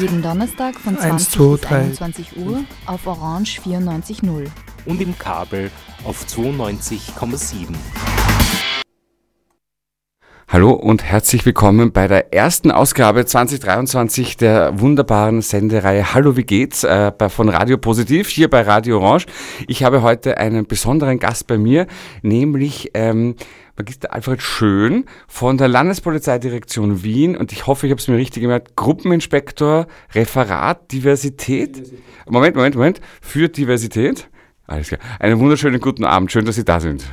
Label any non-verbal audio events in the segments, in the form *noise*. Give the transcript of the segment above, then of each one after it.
Jeden Donnerstag von 20 Eins, zwei, bis drei. 21 Uhr auf Orange 94.0. Und im Kabel auf 92,7. Hallo und herzlich willkommen bei der ersten Ausgabe 2023 der wunderbaren Sendereihe Hallo, wie geht's? Äh, von Radio Positiv hier bei Radio Orange. Ich habe heute einen besonderen Gast bei mir, nämlich ähm, Magister Alfred Schön von der Landespolizeidirektion Wien und ich hoffe, ich habe es mir richtig gemerkt, Gruppeninspektor Referat Diversität. Moment, Moment, Moment. Für Diversität. Alles klar. Einen wunderschönen guten Abend. Schön, dass Sie da sind.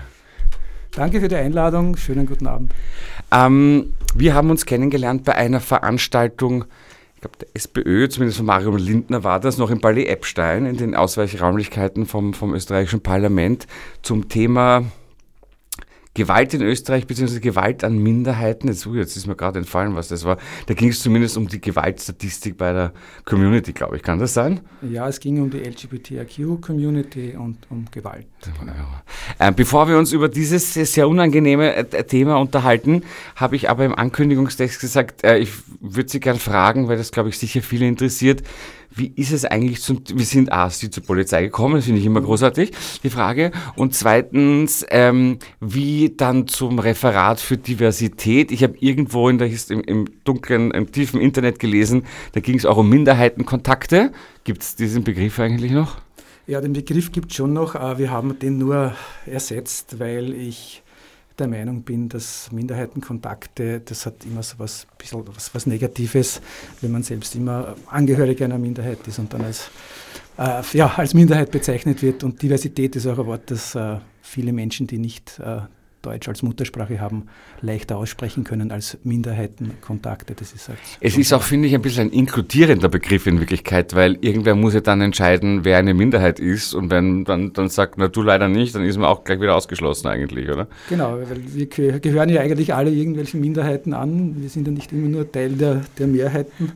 Danke für die Einladung. Schönen guten Abend. Ähm, wir haben uns kennengelernt bei einer Veranstaltung, ich glaube der SPÖ, zumindest von Mario Lindner war das, noch im Palais Epstein, in den Ausweichräumlichkeiten vom, vom österreichischen Parlament zum Thema Gewalt in Österreich bzw. Gewalt an Minderheiten. Jetzt, ui, jetzt ist mir gerade entfallen, was das war. Da ging es zumindest um die Gewaltstatistik bei der Community, glaube ich. Kann das sein? Ja, es ging um die LGBTIQ-Community und um Gewalt. Äh, bevor wir uns über dieses sehr unangenehme äh, Thema unterhalten, habe ich aber im Ankündigungstext gesagt, äh, ich würde Sie gerne fragen, weil das, glaube ich, sicher viele interessiert. Wie ist es eigentlich zum, wir sind A, Sie zur Polizei gekommen, das finde ich immer großartig, die Frage. Und zweitens, ähm, wie dann zum Referat für Diversität. Ich habe irgendwo in der, im, im dunklen, im tiefen Internet gelesen, da ging es auch um Minderheitenkontakte. Gibt es diesen Begriff eigentlich noch? Ja, den Begriff gibt es schon noch. äh, Wir haben den nur ersetzt, weil ich der Meinung bin, dass Minderheitenkontakte, das hat immer so was, bisschen was, was Negatives, wenn man selbst immer Angehörige einer Minderheit ist und dann als, äh, ja, als Minderheit bezeichnet wird. Und Diversität ist auch ein Wort, das äh, viele Menschen, die nicht äh, Deutsch als Muttersprache haben, leichter aussprechen können als Minderheitenkontakte. Das ist halt Es ist auch, finde ich, ein bisschen ein inkludierender Begriff in Wirklichkeit, weil irgendwer muss ja dann entscheiden, wer eine Minderheit ist und wenn dann, dann sagt, na du leider nicht, dann ist man auch gleich wieder ausgeschlossen eigentlich, oder? Genau, weil wir geh- gehören ja eigentlich alle irgendwelchen Minderheiten an. Wir sind ja nicht immer nur Teil der, der Mehrheiten.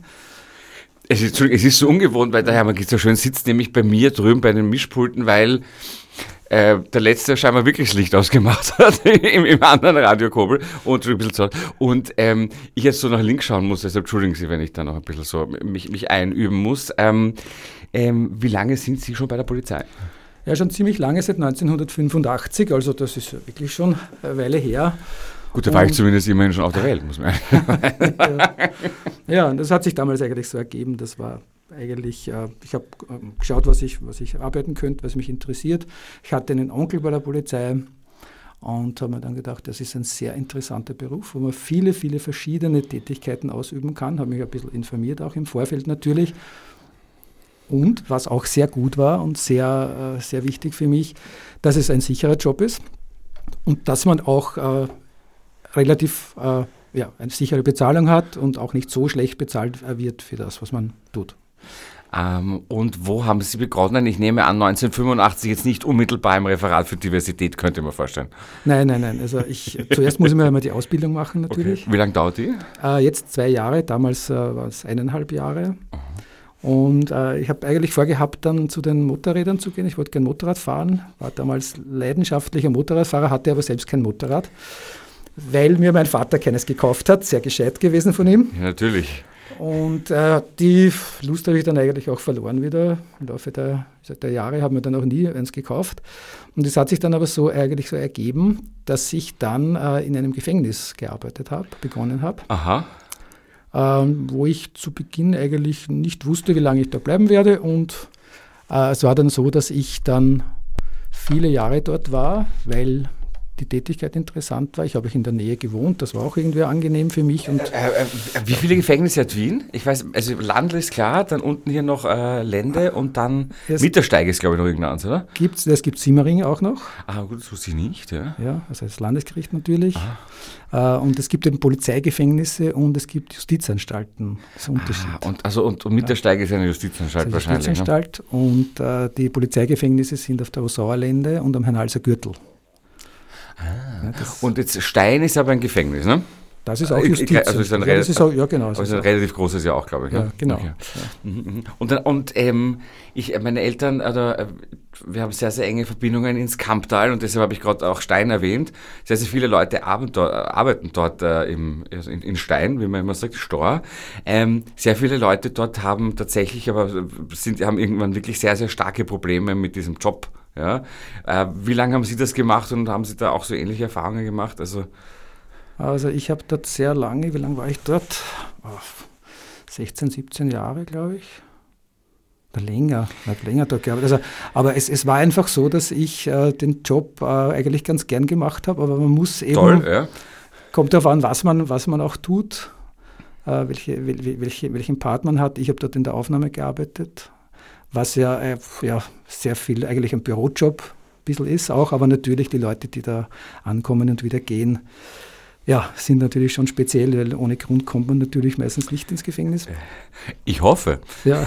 Es ist, es ist so ungewohnt, weil der Magister so schön sitzt, nämlich bei mir drüben bei den Mischpulten, weil äh, der letzte scheinbar wirklich das Licht ausgemacht hat *laughs* im, im anderen Radiokobel und ein bisschen so. Und ähm, ich jetzt so nach links schauen muss, deshalb entschuldigen Sie, wenn ich da noch ein bisschen so mich, mich einüben muss. Ähm, ähm, wie lange sind Sie schon bei der Polizei? Ja, schon ziemlich lange, seit 1985, also das ist ja wirklich schon eine Weile her. Gut, da war ich Und- zumindest immerhin schon auf der Welt, muss man *laughs* Ja, und das hat sich damals eigentlich so ergeben. Das war eigentlich, äh, ich habe ähm, geschaut, was ich, was ich arbeiten könnte, was mich interessiert. Ich hatte einen Onkel bei der Polizei und habe mir dann gedacht, das ist ein sehr interessanter Beruf, wo man viele, viele verschiedene Tätigkeiten ausüben kann. Habe mich ein bisschen informiert, auch im Vorfeld natürlich. Und was auch sehr gut war und sehr, äh, sehr wichtig für mich, dass es ein sicherer Job ist und dass man auch äh, relativ äh, ja, eine sichere Bezahlung hat und auch nicht so schlecht bezahlt äh, wird für das, was man tut. Ähm, und wo haben Sie begonnen? Ich nehme an, 1985 jetzt nicht unmittelbar im Referat für Diversität, könnte mir vorstellen. Nein, nein, nein. Also ich, zuerst muss ich mir einmal die Ausbildung machen natürlich. Wie lange dauert die? Äh, jetzt zwei Jahre, damals äh, war es eineinhalb Jahre. Und äh, ich habe eigentlich vorgehabt, dann zu den Motorrädern zu gehen. Ich wollte gern Motorrad fahren, war damals leidenschaftlicher Motorradfahrer, hatte aber selbst kein Motorrad, weil mir mein Vater keines gekauft hat. Sehr gescheit gewesen von ihm. Ja, natürlich. Und äh, die Lust habe ich dann eigentlich auch verloren wieder. Im Laufe der, der Jahre haben wir dann auch nie eins gekauft. Und es hat sich dann aber so eigentlich so ergeben, dass ich dann äh, in einem Gefängnis gearbeitet habe, begonnen habe, Aha. ähm, wo ich zu Beginn eigentlich nicht wusste, wie lange ich da bleiben werde. Und äh, es war dann so, dass ich dann viele Jahre dort war, weil die Tätigkeit interessant war. Ich habe in der Nähe gewohnt, das war auch irgendwie angenehm für mich. Und Äh, äh, wie viele Gefängnisse hat Wien? Ich weiß, also Landl ist klar, dann unten hier noch äh, Lände und dann Erst- Mittersteig ist, glaube ich, noch irgendeins, oder? gibt's, es gibt Simmering auch noch, Ah, gut, das wusste ich nicht, ja. ja, also das Landesgericht natürlich. Äh, und es gibt eben Polizeigefängnisse und es gibt Justizanstalten. Das ist ein Unterschied. Ah, und, also, und, und Mittersteig ist eine Justizanstalt eine wahrscheinlich. Ne? Justizanstalt und äh, die Polizeigefängnisse sind auf der Rosauer Lände und am Hernalser Gürtel. Ja, das, Und jetzt Stein ist aber ein Gefängnis, ne? das ist auch Justiz. also ist ein ja, das relativ- ist auch, ja, genau. Es ist ein relativ großes ja auch, glaube ich. ja, ne? genau. Okay. Ja. Mhm, mhm. Und, dann, und ähm, ich, meine Eltern, äh, wir haben sehr, sehr enge Verbindungen ins Kamptal und deshalb habe ich gerade auch Stein erwähnt. Sehr, sehr viele Leute arbeiten dort, äh, arbeiten dort äh, im, also in, in Stein, wie man immer sagt, Stor. Ähm, sehr viele Leute dort haben tatsächlich, aber sind, haben irgendwann wirklich sehr, sehr starke Probleme mit diesem Job. Ja? Äh, wie lange haben Sie das gemacht und haben Sie da auch so ähnliche Erfahrungen gemacht? Also, Also ich habe dort sehr lange, wie lange war ich dort? Oh, 16, 17 Jahre, glaube ich. Oder länger, ich habe länger dort gearbeitet. Also, aber es, es war einfach so, dass ich äh, den Job äh, eigentlich ganz gern gemacht habe, aber man muss eben, toll, ja. kommt darauf an, was man, was man auch tut, äh, welche, wel- welche, welchen Part man hat. Ich habe dort in der Aufnahme gearbeitet, was ja, äh, ja sehr viel eigentlich ein Bürojob ein bisschen ist auch, aber natürlich die Leute, die da ankommen und wieder gehen, ja, sind natürlich schon speziell, weil ohne Grund kommt man natürlich meistens nicht ins Gefängnis. Ich hoffe. Ja,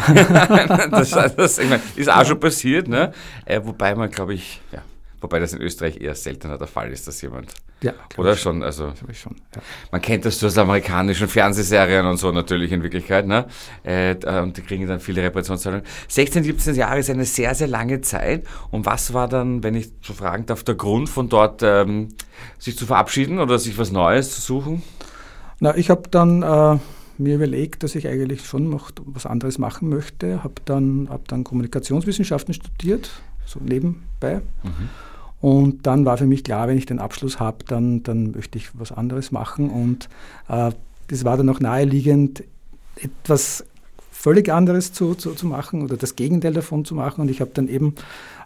das, *laughs* das ist auch schon passiert, ne? Äh, wobei man, glaube ich, ja, wobei das in Österreich eher seltener der Fall ist, dass jemand, ja oder ich schon, also ich schon. Ja. man kennt das aus amerikanischen Fernsehserien und so natürlich in Wirklichkeit, ne? Äh, und die kriegen dann viele Reparationszahlungen. 16, 17 Jahre ist eine sehr, sehr lange Zeit. Und was war dann, wenn ich so fragen darf, der Grund von dort, ähm, sich zu verabschieden oder sich was Neues zu suchen? Na, ich habe dann äh, mir überlegt, dass ich eigentlich schon noch was anderes machen möchte. Habe dann, hab dann Kommunikationswissenschaften studiert, so nebenbei. Und dann war für mich klar, wenn ich den Abschluss habe, dann, dann möchte ich was anderes machen. Und äh, das war dann auch naheliegend, etwas völlig anderes zu, zu, zu machen oder das Gegenteil davon zu machen. Und ich habe dann eben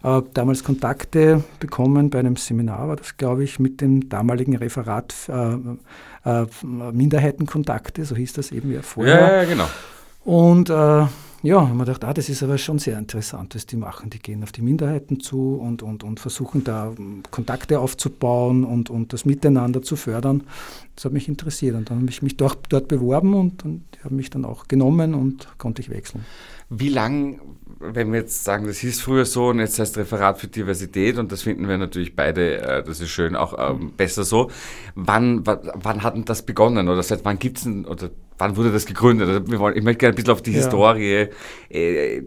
äh, damals Kontakte bekommen bei einem Seminar, war das, glaube ich, mit dem damaligen Referat äh, äh, Minderheitenkontakte, so hieß das eben ja vorher. ja, genau. Und äh, ja, haben wir gedacht, ah, das ist aber schon sehr interessant, was die machen. Die gehen auf die Minderheiten zu und, und, und versuchen da ähm, Kontakte aufzubauen und, und das Miteinander zu fördern. Das hat mich interessiert und dann habe ich mich dort, dort beworben und, und die haben mich dann auch genommen und konnte ich wechseln. Wie lang, wenn wir jetzt sagen, das hieß früher so und jetzt heißt Referat für Diversität und das finden wir natürlich beide, äh, das ist schön, auch ähm, besser so. Wann, wann, hat denn das begonnen oder seit wann gibt's denn, oder wann wurde das gegründet? Also wir wollen, ich möchte gerne ein bisschen auf die Ja. Historie äh,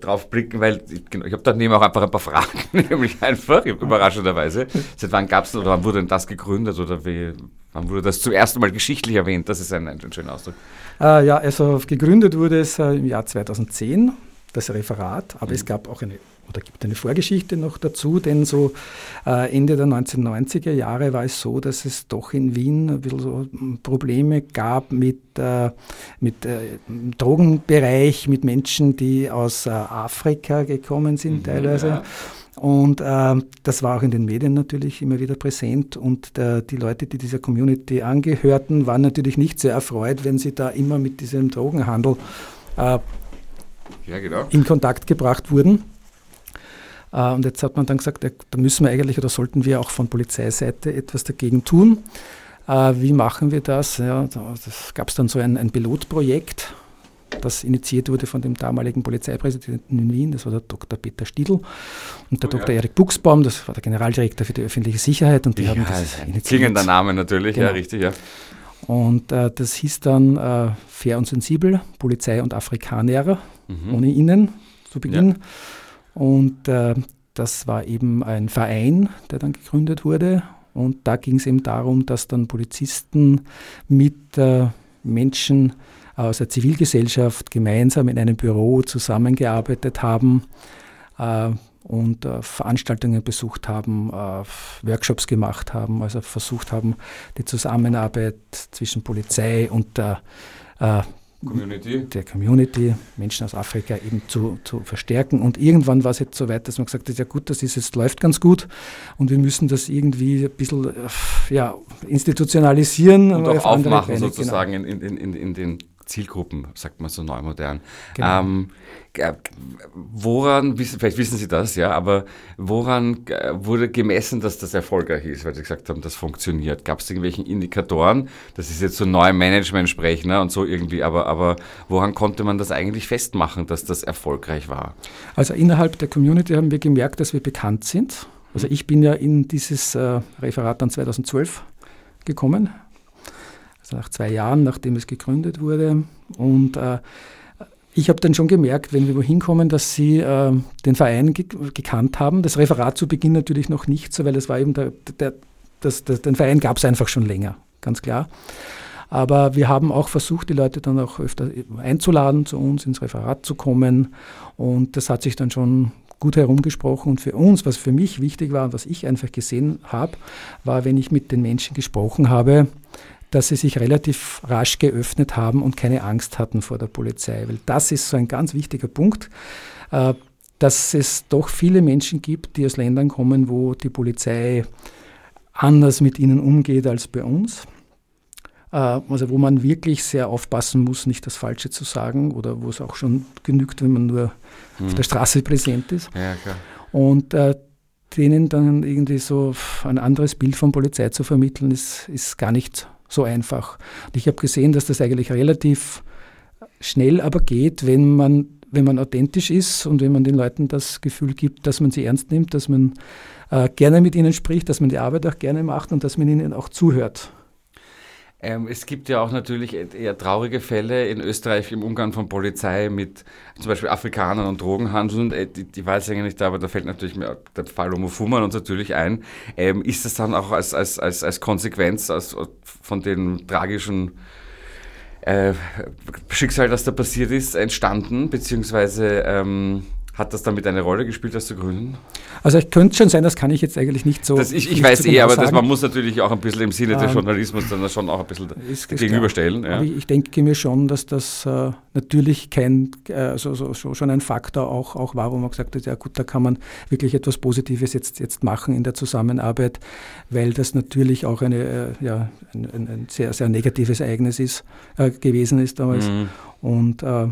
drauf blicken, weil ich, genau, ich habe daneben auch einfach ein paar Fragen, *laughs* nämlich einfach, überraschenderweise. *laughs* Seit wann gab's denn oder wann wurde denn das gegründet oder wie, wann wurde das zum ersten Mal geschichtlich erwähnt? Das ist ein, ein schöner Ausdruck. Äh, ja, also gegründet wurde es äh, im Jahr 2010, das Referat, aber es gab auch eine, oder gibt eine Vorgeschichte noch dazu, denn so äh, Ende der 1990er Jahre war es so, dass es doch in Wien ein bisschen so mm, Probleme gab mit, äh, mit äh, Drogenbereich, mit Menschen, die aus äh, Afrika gekommen sind teilweise. ja. Und äh, das war auch in den Medien natürlich immer wieder präsent. Und äh, die Leute, die dieser Community angehörten, waren natürlich nicht sehr erfreut, wenn sie da immer mit diesem Drogenhandel äh, Ja, genau. in Kontakt gebracht wurden. Äh, und jetzt hat man dann gesagt, ja, da müssen wir eigentlich oder sollten wir auch von Polizeiseite etwas dagegen tun. Äh, wie machen wir das? Ja, da gab es dann so ein, ein Pilotprojekt, das initiiert wurde von dem damaligen Polizeipräsidenten in Wien, das war der Dr. Peter Stiedl und der Oh, ja. Dr. Erik Buchsbaum, das war der Generaldirektor für die öffentliche Sicherheit und die haben das ein initiiert. klingender Name natürlich, ja, Genau. richtig, ja. Und äh, das hieß dann äh, Fair und Sensibel, Polizei und Afrikaner, Mhm. ohne Ihnen zu Beginn. Und äh, das war eben ein Verein, der dann gegründet wurde. Und da ging es eben darum, dass dann Polizisten mit äh, Menschen aus der Zivilgesellschaft gemeinsam in einem Büro zusammengearbeitet haben äh, und äh, Veranstaltungen besucht haben, äh, Workshops gemacht haben, also versucht haben, die Zusammenarbeit zwischen Polizei und der Community. der Community, Menschen aus Afrika eben zu, zu verstärken. Und irgendwann war es jetzt so weit, dass man gesagt hat, ja gut, das ist jetzt läuft ganz gut und wir müssen das irgendwie ein bisschen ja, institutionalisieren. Und auch auf aufmachen Beine, genau. sozusagen in, in, in, in den Zielgruppen, sagt man so neumodern. Genau. Ähm, woran, vielleicht wissen Sie das, ja, aber woran wurde gemessen, dass das erfolgreich ist, weil Sie gesagt haben, das funktioniert? Gab es irgendwelchen Indikatoren? Das ist jetzt so neu Management sprechen ne, und so irgendwie, aber, aber woran konnte man das eigentlich festmachen, dass das erfolgreich war? Also innerhalb der Community haben wir gemerkt, dass wir bekannt sind. Also Mhm. ich bin ja in dieses äh, Referat dann 2012 gekommen, nach zwei Jahren, nachdem es gegründet wurde. Und äh, ich habe dann schon gemerkt, wenn wir wohin kommen, dass sie äh, den Verein ge gekannt haben. Das Referat zu Beginn natürlich noch nicht so, weil es war eben der, der, das, das, den Verein gab es einfach schon länger, ganz klar. Aber wir haben auch versucht, die Leute dann auch öfter einzuladen, zu uns ins Referat zu kommen. Und das hat sich dann schon gut herumgesprochen. Und für uns, was für mich wichtig war und was ich einfach gesehen habe, war, wenn ich mit den Menschen gesprochen habe, dass sie sich relativ rasch geöffnet haben und keine Angst hatten vor der Polizei. Weil das ist so ein ganz wichtiger Punkt, äh, dass es doch viele Menschen gibt, die aus Ländern kommen, wo die Polizei anders mit ihnen umgeht als bei uns. Äh, Also wo man wirklich sehr aufpassen muss, nicht das Falsche zu sagen oder wo es auch schon genügt, wenn man nur auf der Straße präsent ist. Ja, klar. Und äh, denen dann irgendwie so ein anderes Bild von Polizei zu vermitteln, ist, ist gar nicht so einfach. Und ich habe gesehen, dass das eigentlich relativ schnell aber geht, wenn man, wenn man authentisch ist und wenn man den Leuten das Gefühl gibt, dass man sie ernst nimmt, dass man äh, gerne mit ihnen spricht, dass man die Arbeit auch gerne macht und dass man ihnen auch zuhört. Ähm, es gibt ja auch natürlich eher traurige Fälle in Österreich im Umgang von Polizei mit zum Beispiel Afrikanern und Drogenhandeln. Äh, Die, die weiß ich eigentlich nicht, aber da fällt natürlich mir der Fall Homofuman uns natürlich ein. Ähm, ist das dann auch als, als, als, als Konsequenz aus, von dem tragischen äh, Schicksal, das da passiert ist, entstanden? Beziehungsweise ähm, hat das damit eine Rolle gespielt, das zu gründen? Also es könnte schon sein, das kann ich jetzt eigentlich nicht so. Das, ich ich weiß eh, aber das, man muss natürlich auch ein bisschen im Sinne des Ähm, Journalismus dann schon auch ein bisschen gegenüberstellen. Ja. Ich, ich denke mir schon, dass das äh, natürlich kein, äh, so, so, so, schon ein Faktor auch, auch war, wo man gesagt hat, ja gut, da kann man wirklich etwas Positives jetzt, jetzt machen in der Zusammenarbeit, weil das natürlich auch eine, äh, ja, ein, ein, ein sehr, sehr negatives Ereignis ist, äh, gewesen ist damals. Mhm. Und äh,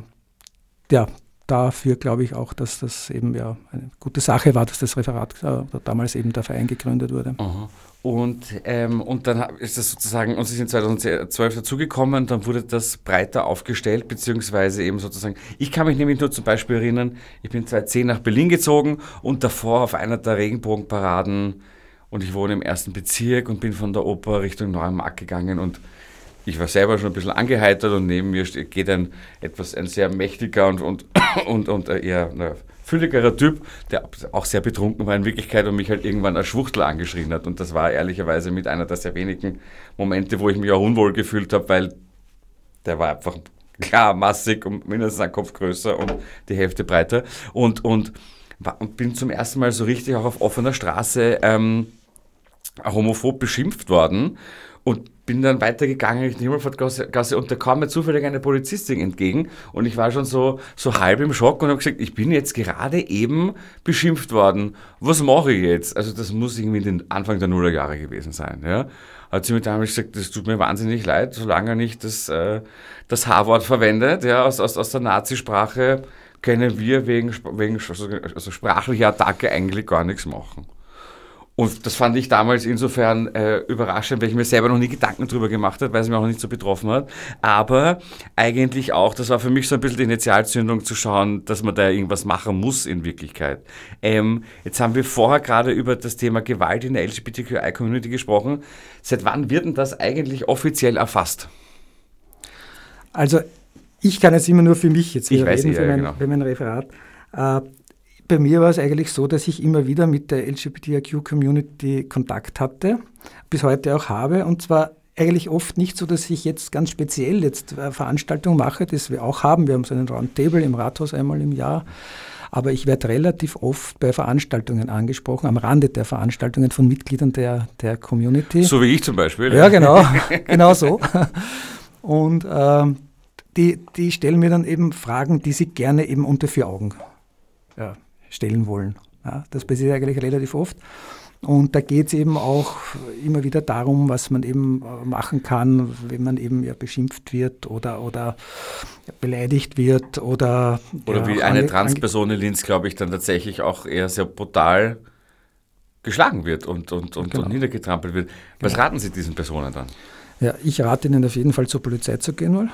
ja, dafür glaube ich auch, dass das eben ja eine gute Sache war, dass das Referat äh, damals eben der Verein gegründet wurde. Aha. Und, ähm, und dann ist das sozusagen, und Sie sind 2012 dazugekommen, dann wurde das breiter aufgestellt, beziehungsweise eben sozusagen, ich kann mich nämlich nur zum Beispiel erinnern, ich bin 2010 nach Berlin gezogen und davor auf einer der Regenbogenparaden und ich wohne im ersten Bezirk und bin von der Oper Richtung Neumarkt gegangen und ich war selber schon ein bisschen angeheitert und neben mir geht ein etwas ein sehr mächtiger und, und, *coughs* und, und eher na, fülligerer Typ, der auch sehr betrunken war in Wirklichkeit und mich halt irgendwann als Schwuchtel angeschrien hat. Und das war ehrlicherweise mit einer der sehr wenigen Momente, wo ich mich auch unwohl gefühlt habe, weil der war einfach klar massig und mindestens ein Kopf größer und die Hälfte breiter. Und, und, und bin zum ersten Mal so richtig auch auf offener Straße ähm, homophob beschimpft worden und bin dann weitergegangen Richtung Himmelfahrtgasse Gasse, und da kam mir zufällig eine Polizistin entgegen und ich war schon so, so halb im Schock und habe gesagt, ich bin jetzt gerade eben beschimpft worden. Was mache ich jetzt? Also das muss irgendwie den Anfang der Nullerjahre gewesen sein. Ja? Hat sie mir damals gesagt, das tut mir wahnsinnig leid, solange er nicht das, äh, das H-Wort verwendet, ja, aus, aus, aus der Nazisprache können wir wegen, wegen also sprachlicher Attacke eigentlich gar nichts machen. Und das fand ich damals insofern äh, überraschend, weil ich mir selber noch nie Gedanken drüber gemacht habe, weil es mich auch nicht so betroffen hat. Aber eigentlich auch, das war für mich so ein bisschen die Initialzündung zu schauen, dass man da irgendwas machen muss in Wirklichkeit. Ähm, jetzt haben wir vorher gerade über das Thema Gewalt in der LGBTQI-Community gesprochen. Seit wann wird denn das eigentlich offiziell erfasst? Also ich kann jetzt immer nur für mich jetzt Ich reden, eh, für, mein, genau. für mein Referat. Äh, bei mir war es eigentlich so, dass ich immer wieder mit der LGBTIQ-Community Kontakt hatte, bis heute auch habe. Und zwar eigentlich oft nicht so, dass ich jetzt ganz speziell jetzt äh, Veranstaltungen mache, das wir auch haben. Wir haben so einen Roundtable im Rathaus einmal im Jahr. Aber ich werde relativ oft bei Veranstaltungen angesprochen, am Rande der Veranstaltungen von Mitgliedern der, der Community. So wie ich zum Beispiel. Ja, genau, *laughs* genau so. Und ähm, die, die stellen mir dann eben Fragen, die sie gerne eben unter vier Augen ja, stellen wollen. Ja, das passiert eigentlich relativ oft. Und da geht es eben auch immer wieder darum, was man eben äh, machen kann, wenn man eben ja beschimpft wird oder, oder beleidigt wird oder. Oder ja, wie eine Transperson in Linz, glaube ich, dann tatsächlich auch eher sehr brutal geschlagen wird und, und, und, genau. und niedergetrampelt wird. Was genau. raten Sie diesen Personen dann? Ja, ich rate Ihnen auf jeden Fall zur Polizei zu gehen, weil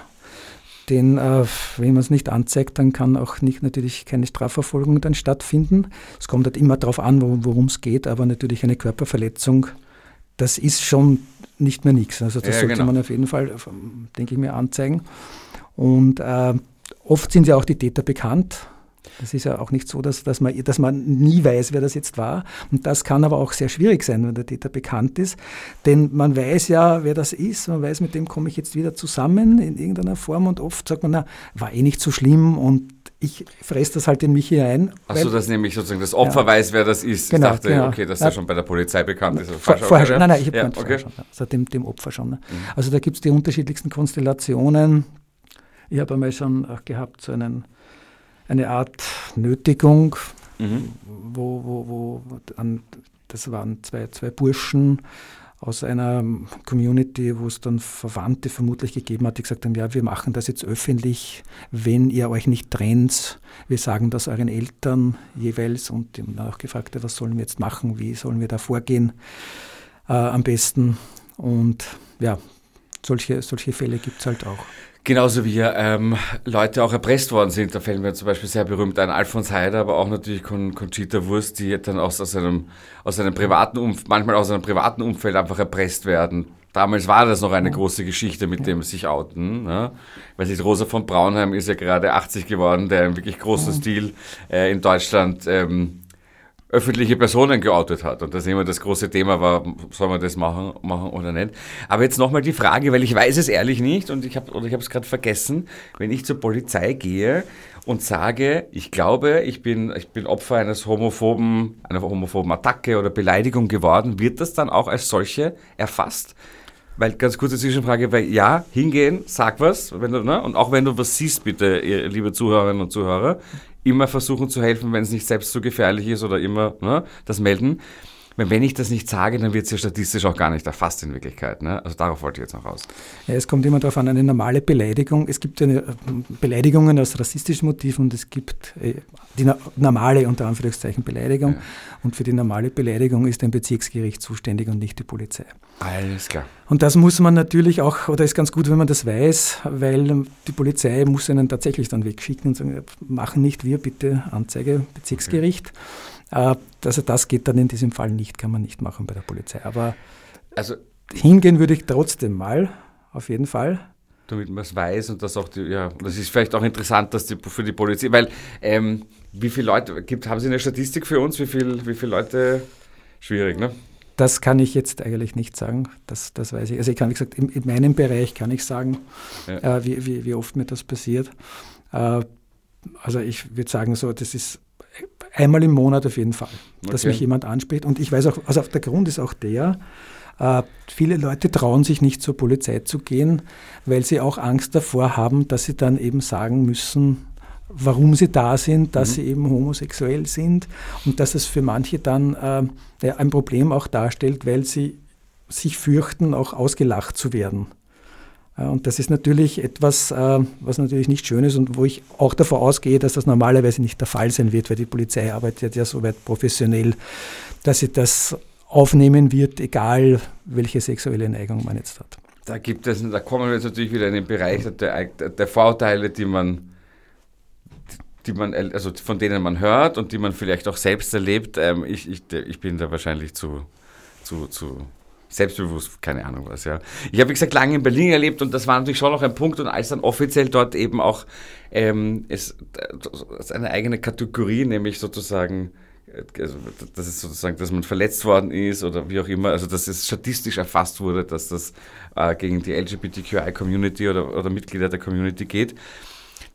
denn äh, wenn man es nicht anzeigt, dann kann auch nicht natürlich keine Strafverfolgung dann stattfinden. Es kommt halt immer darauf an, worum es geht, aber natürlich eine Körperverletzung, das ist schon nicht mehr nichts. Also das ja, sollte genau. man auf jeden Fall, denke ich mir, anzeigen. Und äh, oft sind ja auch die Täter bekannt. Das ist ja auch nicht so, dass, dass, man, dass man nie weiß, wer das jetzt war. Und das kann aber auch sehr schwierig sein, wenn der Täter bekannt ist. Denn man weiß ja, wer das ist. Man weiß, mit dem komme ich jetzt wieder zusammen in irgendeiner Form. Und oft sagt man, na, war eh nicht so schlimm und ich fresse das halt in mich hinein. Achso, dass nämlich sozusagen das Opfer ja. weiß, wer das ist. Genau, ich dachte, genau. okay, dass ja. er schon bei der Polizei bekannt ist. Vor, vorher schon. Nein, nein, ich habe ja, okay. schon. Also dem, dem Opfer schon. Ne? Mhm. Also da gibt es die unterschiedlichsten Konstellationen. Ich habe einmal schon auch gehabt, so einen eine Art Nötigung, mhm. wo, wo, wo an, das waren zwei, zwei Burschen aus einer Community, wo es dann Verwandte vermutlich gegeben hat, die gesagt haben, ja, wir machen das jetzt öffentlich, wenn ihr euch nicht trennt, wir sagen das euren Eltern jeweils und die haben dann auch gefragt, was sollen wir jetzt machen, wie sollen wir da vorgehen äh, am besten und ja, solche, solche Fälle gibt es halt auch. Genauso wie ähm, Leute auch erpresst worden sind. Da fällt mir zum Beispiel sehr berühmt ein Alfons Heider, aber auch natürlich Con Conchita Wurst, die dann aus, aus, einem, aus einem privaten Umfeld, manchmal aus einem privaten Umfeld einfach erpresst werden. Damals war das noch eine große Geschichte mit dem sich outen. Ne? Weil sich Rosa von Braunheim ist ja gerade 80 geworden, der im wirklich großen Stil äh, in Deutschland ähm, öffentliche Personen geoutet hat. Und das immer das große Thema war, soll man das machen, machen oder nicht. Aber jetzt nochmal die Frage, weil ich weiß es ehrlich nicht und ich habe es gerade vergessen, wenn ich zur Polizei gehe und sage, ich glaube, ich bin, ich bin Opfer eines homophoben, einer homophoben Attacke oder Beleidigung geworden, wird das dann auch als solche erfasst? Weil ganz kurze Zwischenfrage, weil ja, hingehen, sag was, wenn du, ne? und auch wenn du was siehst, bitte, liebe Zuhörerinnen und Zuhörer, immer versuchen zu helfen, wenn es nicht selbst so gefährlich ist oder immer ne, das melden. Wenn ich das nicht sage, dann wird es ja statistisch auch gar nicht erfasst in Wirklichkeit. Ne? Also darauf wollte ich jetzt noch raus. Ja, es kommt immer darauf an, eine normale Beleidigung. Es gibt eine, äh, Beleidigungen aus rassistischen Motiven und es gibt äh, die normale, unter Anführungszeichen, Beleidigung. Ja. Und für die normale Beleidigung ist ein Bezirksgericht zuständig und nicht die Polizei. Alles klar. Und das muss man natürlich auch, oder ist ganz gut, wenn man das weiß, weil die Polizei muss einen tatsächlich dann wegschicken und sagen, machen nicht wir bitte Anzeige, Bezirksgericht. Okay. Äh, also das geht dann in diesem Fall nicht, kann man nicht machen bei der Polizei. Aber also, hingehen würde ich trotzdem mal, auf jeden Fall. Damit man es weiß und das auch, die, ja, das ist vielleicht auch interessant, dass die, für die Polizei, weil ähm, wie viele Leute, gibt, haben Sie eine Statistik für uns, wie, viel, wie viele Leute, schwierig, ne? Das kann ich jetzt eigentlich nicht sagen. Das, das weiß ich. Also ich kann, wie gesagt, in, in meinem Bereich kann ich sagen, ja. äh, wie, wie, wie, oft mir das passiert. Äh, also ich würde sagen, so, das ist einmal im Monat auf jeden Fall, okay. dass mich jemand anspricht. Und ich weiß auch, also der Grund ist auch der, äh, viele Leute trauen sich nicht zur Polizei zu gehen, weil sie auch Angst davor haben, dass sie dann eben sagen müssen, warum sie da sind, dass mhm. sie eben homosexuell sind und dass es für manche dann äh, ein Problem auch darstellt, weil sie sich fürchten, auch ausgelacht zu werden. Und das ist natürlich etwas, äh, was natürlich nicht schön ist und wo ich auch davon ausgehe, dass das normalerweise nicht der Fall sein wird, weil die Polizei arbeitet ja soweit professionell, dass sie das aufnehmen wird, egal welche sexuelle Neigung man jetzt hat. Da gibt es, da kommen wir jetzt natürlich wieder in den Bereich der, der Vorurteile, die man, die man, also von denen man hört und die man vielleicht auch selbst erlebt. Ähm, ich, ich, ich bin da wahrscheinlich zu, zu, zu selbstbewusst, keine Ahnung was, ja. Ich habe, wie gesagt, lange in Berlin erlebt und das war natürlich schon noch ein Punkt und als dann offiziell dort eben auch ähm, es, es eine eigene Kategorie, nämlich sozusagen also, das ist sozusagen, dass man verletzt worden ist oder wie auch immer, also dass es statistisch erfasst wurde, dass das äh, gegen die LGBTQI-Community oder, oder Mitglieder der Community geht,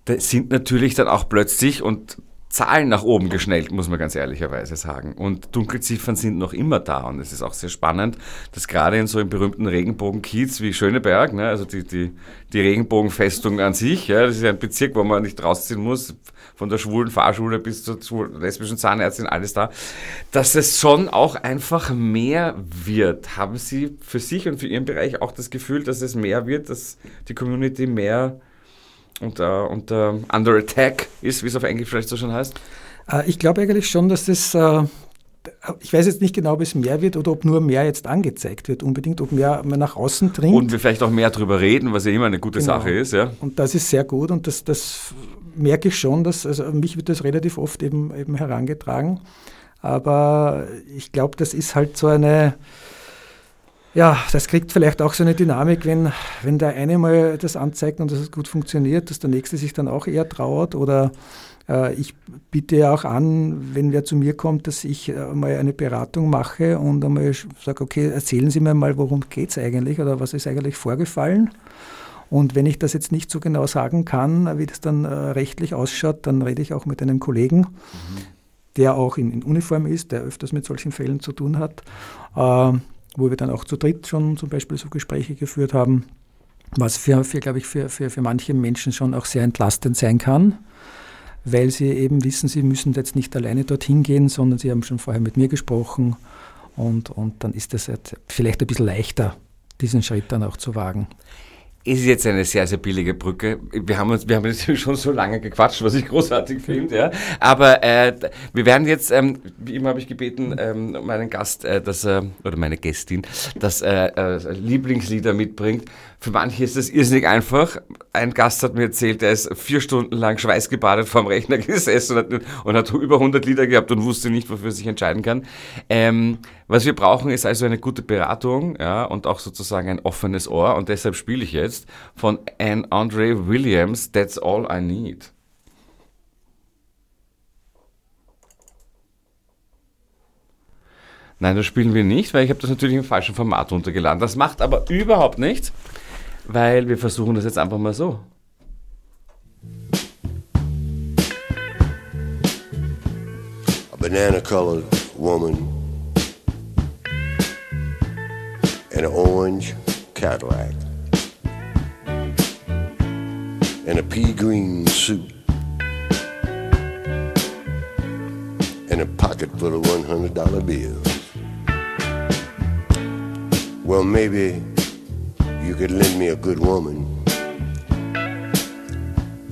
da sind natürlich dann auch plötzlich, und Zahlen nach oben geschnellt, muss man ganz ehrlicherweise sagen. Und Dunkelziffern sind noch immer da. Und es ist auch sehr spannend, dass gerade in so einem berühmten Regenbogenkiez wie Schöneberg, ne, also die, die, die Regenbogenfestung an sich, ja, das ist ein Bezirk, wo man nicht rausziehen muss, von der schwulen Fahrschule bis zur schwulen, lesbischen Zahnärztin, alles da, dass es schon auch einfach mehr wird. Haben Sie für sich und für Ihren Bereich auch das Gefühl, dass es mehr wird, dass die Community mehr unter, unter under attack ist, wie es auf Englisch vielleicht so schon heißt? Äh, Ich glaube eigentlich schon, dass das, äh, ich weiß jetzt nicht genau, ob es mehr wird oder ob nur mehr jetzt angezeigt wird, unbedingt, ob mehr nach außen dringt. Und wir vielleicht auch mehr drüber reden, was ja immer eine gute Genau. Sache ist, ja. Und das ist sehr gut und das, das merke ich schon, dass, also mich wird das relativ oft eben, eben herangetragen. Aber ich glaube, das ist halt so eine, ja, das kriegt vielleicht auch so eine Dynamik, wenn, wenn der eine mal das anzeigt und das gut funktioniert, dass der nächste sich dann auch eher trauert. Oder äh, ich biete ja auch an, wenn wer zu mir kommt, dass ich äh, mal eine Beratung mache und einmal sage, okay, erzählen Sie mir mal, worum geht es eigentlich oder was ist eigentlich vorgefallen. Und wenn ich das jetzt nicht so genau sagen kann, wie das dann äh, rechtlich ausschaut, dann rede ich auch mit einem Kollegen, der auch in, in Uniform ist, der öfters mit solchen Fällen zu tun hat, äh, wo wir dann auch zu dritt schon zum Beispiel so Gespräche geführt haben, was für, für glaube ich, für, für, für manche Menschen schon auch sehr entlastend sein kann, weil sie eben wissen, sie müssen jetzt nicht alleine dorthin gehen, sondern sie haben schon vorher mit mir gesprochen und, und dann ist es vielleicht ein bisschen leichter, diesen Schritt dann auch zu wagen. Ist jetzt eine sehr, sehr billige Brücke. Wir haben uns, wir haben jetzt *laughs* schon so lange gequatscht, was ich großartig finde, ja. Aber äh, wir werden jetzt, ähm, wie immer habe ich gebeten, ähm, meinen Gast, äh, dass er, oder meine Gästin, dass er äh, Lieblingslieder mitbringt. Für manche ist das irrsinnig einfach. Ein Gast hat mir erzählt, der ist vier Stunden lang schweißgebadet vorm Rechner *laughs* gesessen und hat, und hat über 100 Lieder gehabt und wusste nicht, wofür er sich entscheiden kann. Ähm, was wir brauchen, ist also eine gute Beratung ja, und auch sozusagen ein offenes Ohr. Und deshalb spiele ich jetzt von Anne Andre Williams, That's All I Need. Nein, das spielen wir nicht, weil ich habe das natürlich im falschen Format runtergeladen. Das macht aber überhaupt nichts, weil wir versuchen das jetzt einfach mal so. a banana colored woman an orange Cadillac in a pea green suit and a pocket full of $100 bills. Well, maybe you could lend me a good woman.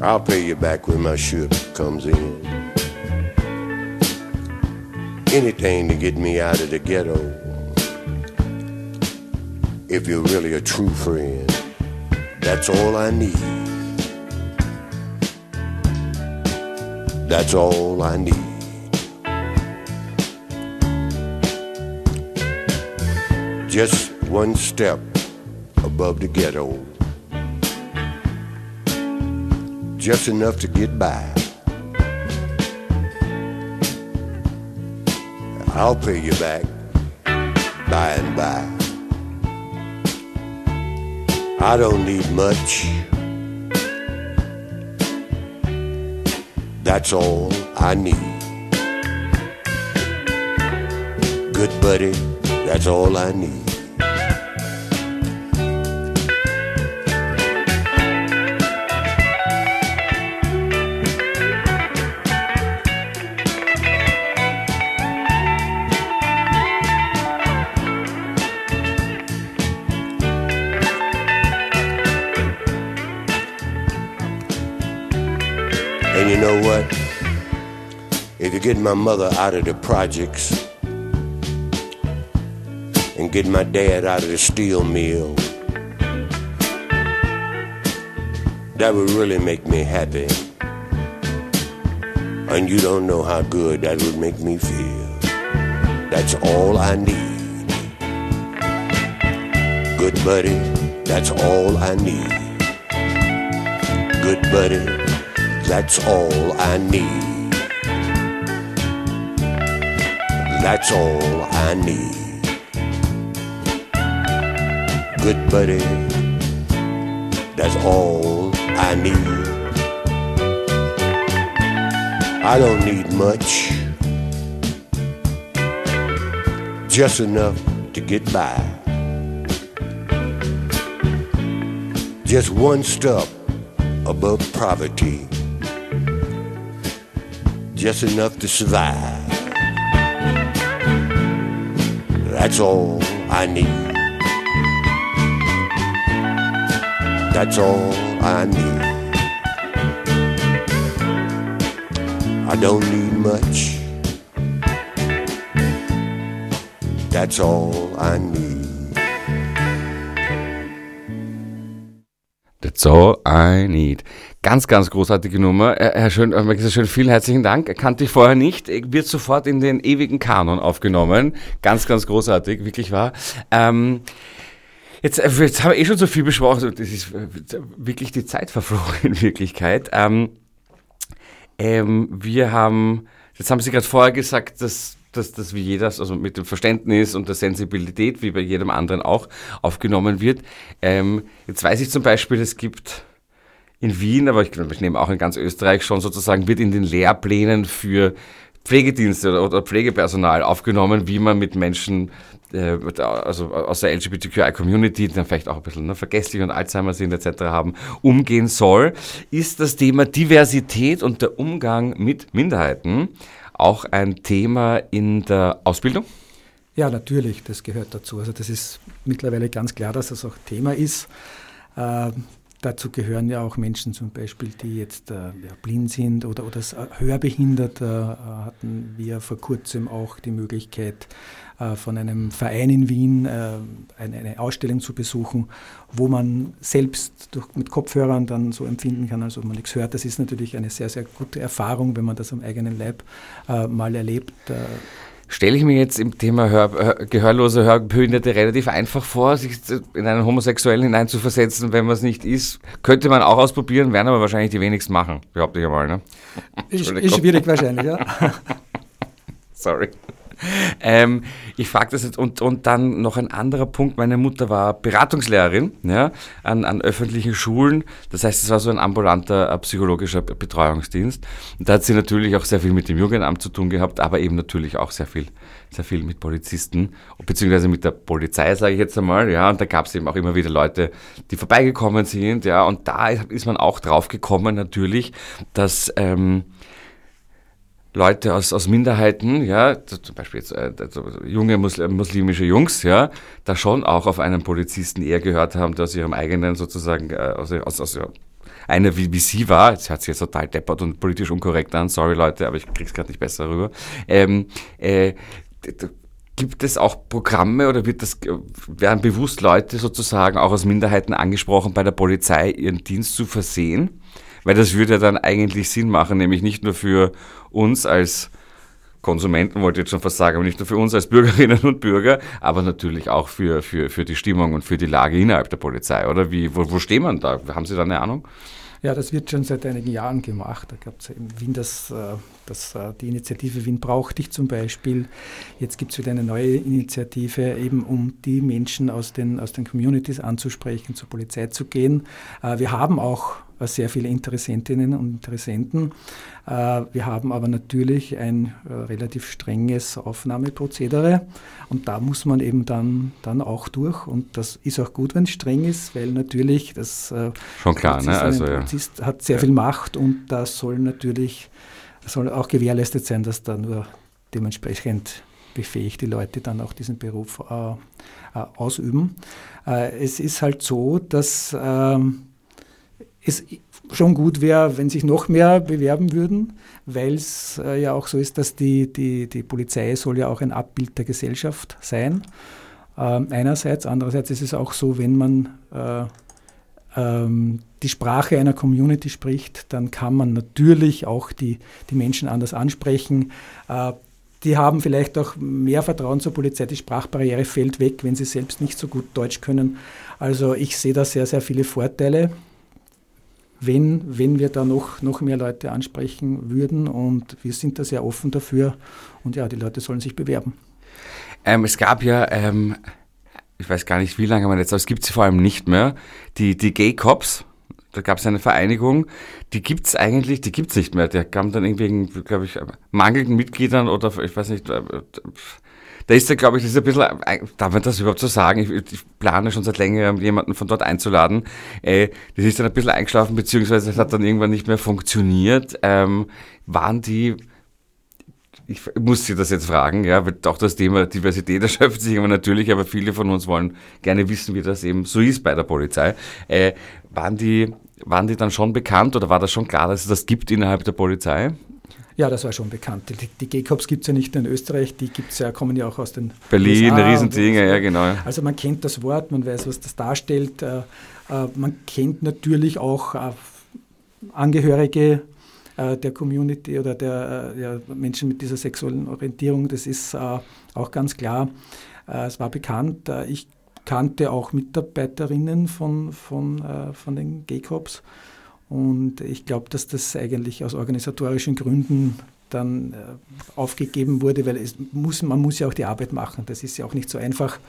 I'll pay you back when my ship comes in anything to get me out of the ghetto. If you're really a true friend, that's all I need. That's all I need. Just one step above the ghetto. Just enough to get by. I'll pay you back by and by. I don't need much. That's all I need. Good buddy, that's all I need. Mother out of the projects and get my dad out of the steel mill, that would really make me happy. And you don't know how good that would make me feel. That's all I need. Good buddy, that's all I need. Good buddy, that's all I need. That's all I need. Good buddy, that's all I need. I don't need much, just enough to get by. Just one step above poverty, just enough to survive. That's all I need. That's all I need. I don't need much. That's all I need. That's all I need. Ganz, ganz großartige Nummer. Äh, Herr Schön, Herr Schön, vielen herzlichen Dank. Kannte ich vorher nicht. Wird sofort in den ewigen Kanon aufgenommen. Ganz, ganz großartig, wirklich wahr. Ähm, Jetzt, äh, jetzt haben wir eh schon so viel besprochen. Das ist äh, wirklich die Zeit verflogen in Wirklichkeit. Ähm, ähm, wir haben, jetzt haben Sie gerade vorher gesagt, dass, dass, dass wie jeder, also mit dem Verständnis und der Sensibilität, wie bei jedem anderen auch, aufgenommen wird. Ähm, jetzt weiß ich zum Beispiel, es gibt in Wien, aber ich, ich nehme auch in ganz Österreich schon sozusagen, wird in den Lehrplänen für Pflegedienste oder, Pflegepersonal aufgenommen, wie man mit Menschen äh, also aus der LGBTQI-Community, die dann vielleicht auch ein bisschen ne, vergesslich und Alzheimer sind etc. haben, umgehen soll, ist das Thema Diversität und der Umgang mit Minderheiten auch ein Thema in der Ausbildung? Ja, natürlich, das gehört dazu. Also das ist mittlerweile ganz klar, dass das auch Thema ist. Äh, dazu gehören ja auch Menschen zum Beispiel, die jetzt äh, blind sind oder, oder hörbehindert. Äh, hatten wir vor kurzem auch die Möglichkeit, äh, von einem Verein in Wien äh, eine, Ausstellung zu besuchen, wo man selbst durch, mit Kopfhörern dann so empfinden kann, als ob man nichts hört. Das ist natürlich eine sehr, sehr gute Erfahrung, wenn man das am eigenen Leib äh, mal erlebt stelle ich mir jetzt im Thema Hör, gehörlose Hörbehinderte relativ einfach vor, sich in einen Homosexuellen hineinzuversetzen, wenn man es nicht ist. Könnte man auch ausprobieren, werden aber wahrscheinlich die wenigsten machen, behaupte ich einmal. Ne? Ist, ist schwierig wahrscheinlich, ja. *laughs* Sorry. *laughs* ähm, ich frage das jetzt und, und dann noch ein anderer Punkt. Meine Mutter war Beratungslehrerin ja, an, an öffentlichen Schulen. Das heißt, es war so ein ambulanter äh, psychologischer Betreuungsdienst. Und da hat sie natürlich auch sehr viel mit dem Jugendamt zu tun gehabt, aber eben natürlich auch sehr viel, sehr viel mit Polizisten, beziehungsweise mit der Polizei, sage ich jetzt einmal. Ja, und da gab es eben auch immer wieder Leute, die vorbeigekommen sind. Ja, und da ist man auch drauf gekommen, natürlich, dass ähm, Leute aus, aus Minderheiten, ja, zum Beispiel jetzt, äh, junge muslimische Jungs, ja, da schon auch auf einen Polizisten eher gehört haben, der aus ihrem eigenen sozusagen, äh, aus, aus, aus einer wie, wie sie war, jetzt hört sich jetzt total deppert und politisch unkorrekt an, sorry Leute, aber ich krieg's gerade nicht besser rüber, ähm, äh, Gibt es auch Programme oder wird das, werden bewusst Leute sozusagen auch aus Minderheiten angesprochen, bei der Polizei ihren Dienst zu versehen? Weil das würde dann eigentlich Sinn machen, nämlich nicht nur für uns als Konsumenten, wollte ich jetzt schon fast sagen, aber nicht nur für uns als Bürgerinnen und Bürger, aber natürlich auch für, für, für die Stimmung und für die Lage innerhalb der Polizei, oder? Wie, wo, wo steht man da? Haben Sie da eine Ahnung? Ja, das wird schon seit einigen Jahren gemacht. Da gab es in Wien das, äh, das, äh, die Initiative Wien braucht dich zum Beispiel. Jetzt gibt es wieder eine neue Initiative, eben um die Menschen aus den, aus den Communities anzusprechen, zur Polizei zu gehen. Äh, wir haben auch sehr viele Interessentinnen und Interessenten. Äh, wir haben aber natürlich ein äh, relativ strenges Aufnahmeprozedere und da muss man eben dann, dann auch durch und das ist auch gut, wenn es streng ist, weil natürlich das äh, Schon klar, ne? also, ja. hat sehr viel Macht und das soll natürlich soll auch gewährleistet sein, dass da nur dementsprechend befähigt die Leute dann auch diesen Beruf äh, äh, ausüben. Äh, es ist halt so, dass ähm, es schon gut wäre, wenn sich noch mehr bewerben würden, weil es äh, ja auch so ist, dass die, die, die Polizei soll ja auch ein Abbild der Gesellschaft sein. Ähm, einerseits, andererseits ist es auch so, wenn man äh, ähm, die Sprache einer Community spricht, dann kann man natürlich auch die, die Menschen anders ansprechen. Äh, die haben vielleicht auch mehr Vertrauen zur Polizei. Die Sprachbarriere fällt weg, wenn sie selbst nicht so gut Deutsch können. Also ich sehe da sehr, sehr viele Vorteile wenn, wenn wir da noch, noch mehr Leute ansprechen würden. Und wir sind da sehr offen dafür. Und ja, die Leute sollen sich bewerben. Ähm, es gab ja, ähm, ich weiß gar nicht, wie lange man jetzt, aber es gibt sie vor allem nicht mehr, die, die Gay Cops. da gab es eine Vereinigung, die gibt es eigentlich, die gibt es nicht mehr. Der kam dann irgendwie, glaube ich, mangelnden Mitgliedern oder ich weiß nicht, äh, da ist er, glaube ich, das ist ein bisschen, äh, darf man das überhaupt so sagen? Ich, ich plane schon seit längerem, jemanden von dort einzuladen. Äh, das ist dann ein bisschen eingeschlafen, beziehungsweise es hat dann irgendwann nicht mehr funktioniert. Ähm, waren die, ich muss Sie das jetzt fragen, ja, weil auch das Thema Diversität *laughs* erschöpft sich immer natürlich, aber viele von uns wollen gerne wissen, wie das eben so ist bei der Polizei. Äh, waren, die, waren die dann schon bekannt oder war das schon klar, dass es das gibt innerhalb der Polizei? Ja, das war schon bekannt. Die, die G-Cops gibt es ja nicht nur in Österreich, die gibt's ja, kommen ja auch aus den Berlin, Riesendinge, ja genau. Also man kennt das Wort, man weiß, was das darstellt. Äh, äh, man kennt natürlich auch äh, Angehörige der Community oder der ja, Menschen mit dieser sexuellen Orientierung. Das ist auch ganz klar. Es war bekannt. Ich kannte auch Mitarbeiterinnen von, von, von den G-Cops. Und ich glaube, dass das eigentlich aus organisatorischen Gründen dann äh, aufgegeben wurde, weil es muss, man muss ja auch die Arbeit machen. Das ist ja auch nicht so einfach.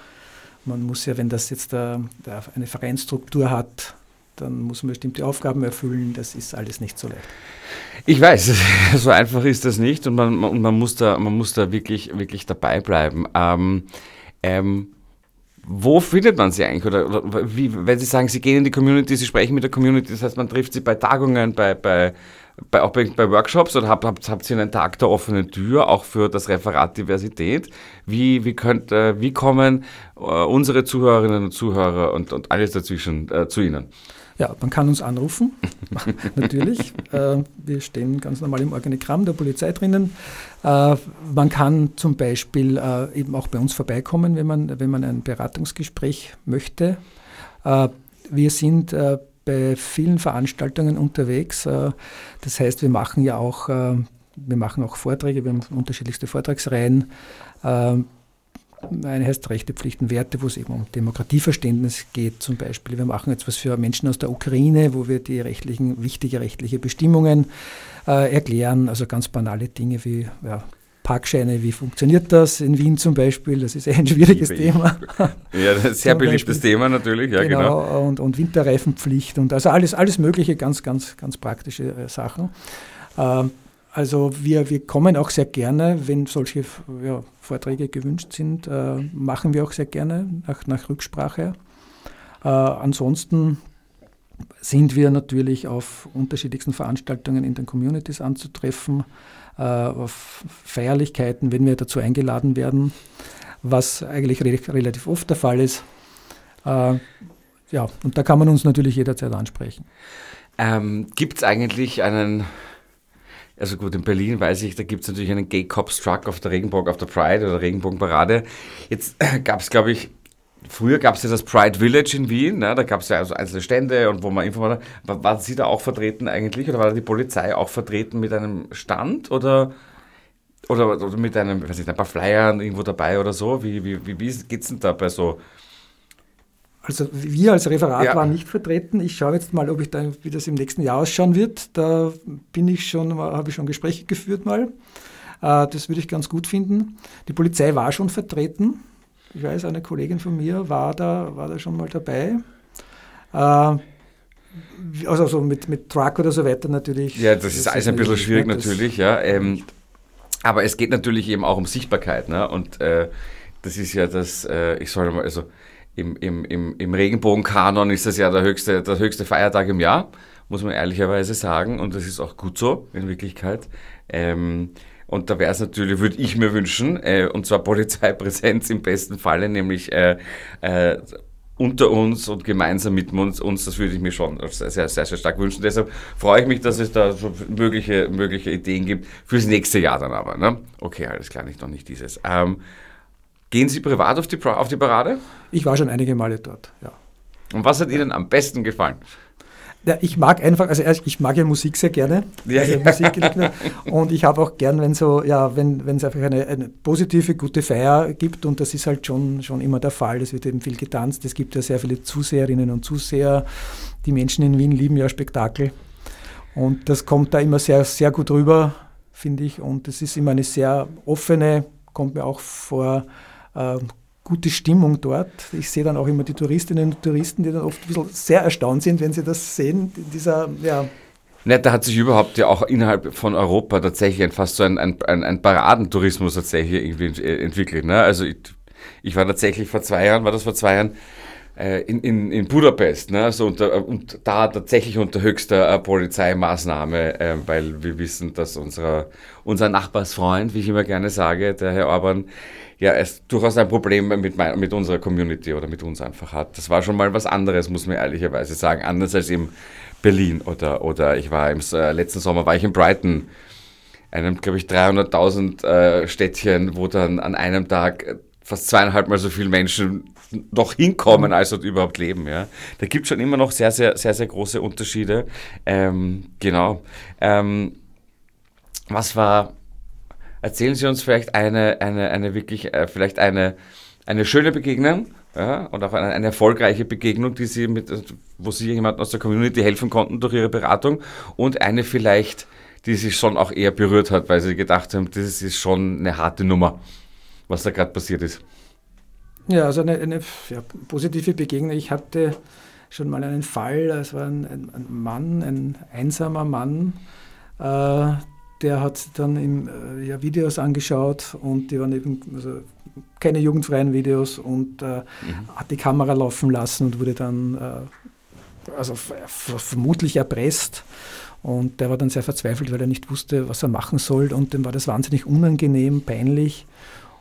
Man muss ja, wenn das jetzt äh, da eine Vereinsstruktur hat, dann muss man bestimmte Aufgaben erfüllen. Das ist alles nicht so leicht. Ich weiß, *laughs* so einfach ist das nicht und man, man, man, muss, da, man muss da wirklich, wirklich dabei bleiben. Ähm, ähm, wo findet man sie eigentlich? Oder, oder wie, wenn Sie sagen, Sie gehen in die Community, Sie sprechen mit der Community, das heißt, man trifft sie bei Tagungen, bei, bei, bei, auch bei, bei Workshops oder habt, habt, habt Sie einen Tag der offenen Tür, auch für das Referat Diversität? Wie, wie, könnt, äh, wie kommen äh, unsere Zuhörerinnen und Zuhörer und, und alles dazwischen äh, zu Ihnen? Ja, man kann uns anrufen, *laughs* natürlich. Äh, wir stehen ganz normal im Organigramm der Polizei drinnen. Äh, man kann zum Beispiel äh, eben auch bei uns vorbeikommen, wenn man, wenn man ein Beratungsgespräch möchte. Äh, wir sind äh, bei vielen Veranstaltungen unterwegs. Äh, das heißt, wir machen ja auch, wir machen auch Vorträge, wir haben unterschiedlichste Vortragsreihen. Eine heißt Rechte, Pflichten, Werte, wo es eben um Demokratieverständnis geht zum Beispiel. Wir machen jetzt was für Menschen aus der Ukraine, wo wir die rechtlichen, wichtige rechtliche Bestimmungen äh, erklären, also ganz banale Dinge wie ja, Parkscheine, wie funktioniert das in Wien zum Beispiel, das ist eh ein schwieriges Liebe ich. Thema. *laughs* Ja, das ist sehr beliebtes. Thema natürlich, ja genau. Und, und Winterreifenpflicht und also alles, alles mögliche, ganz, ganz, ganz praktische äh, Sachen. Ähm, also wir, wir kommen auch sehr gerne, wenn solche ja, Vorträge gewünscht sind, äh, machen wir auch sehr gerne nach, nach Rücksprache. Äh, ansonsten sind wir natürlich auf unterschiedlichsten Veranstaltungen in den Communities anzutreffen, äh, auf Feierlichkeiten, wenn wir dazu eingeladen werden, was eigentlich re relativ oft der Fall ist. Äh, ja, und da kann man uns natürlich jederzeit ansprechen. Ähm, gibt es eigentlich einen, also gut, in Berlin weiß ich, da gibt es natürlich einen Gay Cops Truck auf der Regenbogen, auf der Pride oder Regenbogenparade. Jetzt *clears throat* gab es, glaube ich, früher gab es ja das Pride Village in Wien, ne? da gab es ja also einzelne Stände und wo man Informationen, war, waren Sie da auch vertreten eigentlich oder war da die Polizei auch vertreten mit einem Stand oder, oder, oder mit einem, weiß nicht, ein paar Flyern irgendwo dabei oder so? Wie, wie, wie, wie geht es denn da bei so Also wir als Referat Ja. waren nicht vertreten. Ich schaue jetzt mal, ob ich da, wie das im nächsten Jahr ausschauen wird. Da bin ich schon, habe ich schon Gespräche geführt mal. Äh, Das würde ich ganz gut finden. Die Polizei war schon vertreten. Ich weiß, eine Kollegin von mir war da, war da schon mal dabei. Äh, Also so mit, mit Truck oder so weiter natürlich. Ja, das ist alles ein bisschen schwierig? Das- natürlich, ja. Ähm, aber es geht natürlich eben auch um Sichtbarkeit, ne? Und äh, das ist ja das, äh, ich soll mal, also im, im, im, im Regenbogenkanon ist das ja der höchste, der höchste Feiertag im Jahr, muss man ehrlicherweise sagen. Und das ist auch gut so in Wirklichkeit. Ähm, und da wäre es natürlich, würde ich mir wünschen, äh, und zwar Polizeipräsenz im besten Falle, nämlich äh, äh, unter uns und gemeinsam mit uns, uns, das würde ich mir schon sehr, sehr, sehr, stark wünschen. Deshalb freue ich mich, dass es da so mögliche, mögliche Ideen gibt fürs nächste Jahr dann aber. Ne? Okay, alles klar, nicht noch nicht dieses. Ähm, gehen Sie privat auf die, auf die Parade? Ich war schon einige Male dort, ja. Und was hat Ihnen am besten gefallen? Ja, ich mag einfach, also erst- ich mag ja Musik sehr gerne. Ja, also ja. Und ich habe auch gern, wenn so, ja, wenn es einfach eine, eine positive, gute Feier gibt und das ist halt schon, schon immer der Fall. Es wird eben viel getanzt. Es gibt ja sehr viele Zuseherinnen und Zuseher. Die Menschen in Wien lieben ja Spektakel. Und das kommt da immer sehr, sehr gut rüber, finde ich. Und es ist immer eine sehr offene, kommt mir auch vor, äh, gute Stimmung dort. Ich sehe dann auch immer die Touristinnen und Touristen, die dann oft ein bisschen sehr erstaunt sind, wenn sie das sehen, dieser, ja, Ne, da hat sich überhaupt ja auch innerhalb von Europa tatsächlich fast so ein, ein, ein, Paradentourismus tatsächlich irgendwie äh, entwickelt. Ne? Also ich, ich war tatsächlich vor zwei Jahren, war das vor zwei Jahren, äh, in, in, in Budapest, ne? so unter, und da tatsächlich unter höchster äh, Polizeimaßnahme, äh, weil wir wissen, dass unser, unser Nachbarsfreund, wie ich immer gerne sage, der Herr Orban, ja, es durchaus ein Problem mit, mein, mit unserer Community oder mit uns einfach hat. Das war schon mal was anderes, muss man ehrlicherweise sagen, anders als eben Berlin oder, oder ich war im äh, letzten Sommer war ich in Brighton, einem, glaube ich, 300.000 äh, Städtchen, wo dann an einem Tag äh, fast zweieinhalb Mal so viele Menschen noch hinkommen, als dort überhaupt leben. Ja. Da gibt es schon immer noch sehr, sehr, sehr, sehr große Unterschiede. Ähm, genau. Ähm, was war, erzählen Sie uns vielleicht eine, eine, eine wirklich, äh, vielleicht eine, eine schöne Begegnung ja, und auch eine, eine erfolgreiche Begegnung, die Sie mit, wo Sie jemandem aus der Community helfen konnten durch Ihre Beratung und eine vielleicht, die Sie schon auch eher berührt hat, weil Sie gedacht haben, das ist schon eine harte Nummer, was da gerade passiert ist. Ja, also eine, eine ja, positive Begegnung. Ich hatte schon mal einen Fall, es war ein, ein, Mann, ein einsamer Mann, äh, der hat dann im, äh, ja, Videos angeschaut und die waren eben also keine jugendfreien Videos und äh, hat die Kamera laufen lassen und wurde dann äh, also vermutlich erpresst. Und der war dann sehr verzweifelt, weil er nicht wusste, was er machen soll. Und dem war das wahnsinnig unangenehm, peinlich.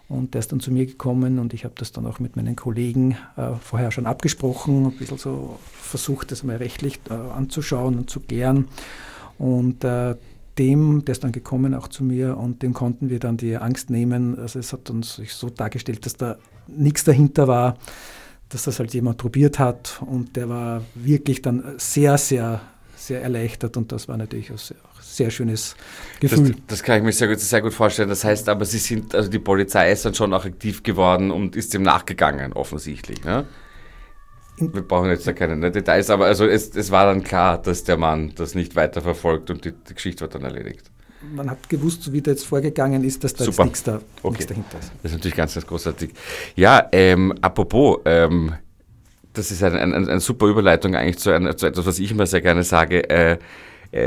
Und der ist dann zu mir gekommen und ich habe das dann auch mit meinen Kollegen äh, vorher schon abgesprochen, ein bisschen so versucht, das mal rechtlich äh, anzuschauen und zu klären. Und äh, dem, der ist dann gekommen auch zu mir und dem konnten wir dann die Angst nehmen. Also es hat uns sich so dargestellt, dass da nichts dahinter war, dass das halt jemand probiert hat und der war wirklich dann sehr, sehr, sehr erleichtert und das war natürlich auch sehr, sehr schönes Das, Gefühl. das kann ich mir sehr gut, sehr gut vorstellen. Das heißt aber, Sie sind, also die Polizei ist dann schon auch aktiv geworden und ist dem nachgegangen, offensichtlich. Ne? Wir brauchen jetzt da keine ne, Details, aber also es, es war dann klar, dass der Mann das nicht weiter verfolgt und die, die Geschichte wird dann erledigt. Man hat gewusst, wie der jetzt vorgegangen ist, dass da jetzt Super. nichts, da, Okay. nichts dahinter ist. Das ist natürlich ganz, ganz großartig. Ja, ähm, apropos, ähm, das ist eine, eine, eine super Überleitung eigentlich zu, einer, zu etwas, was ich immer sehr gerne sage. Äh,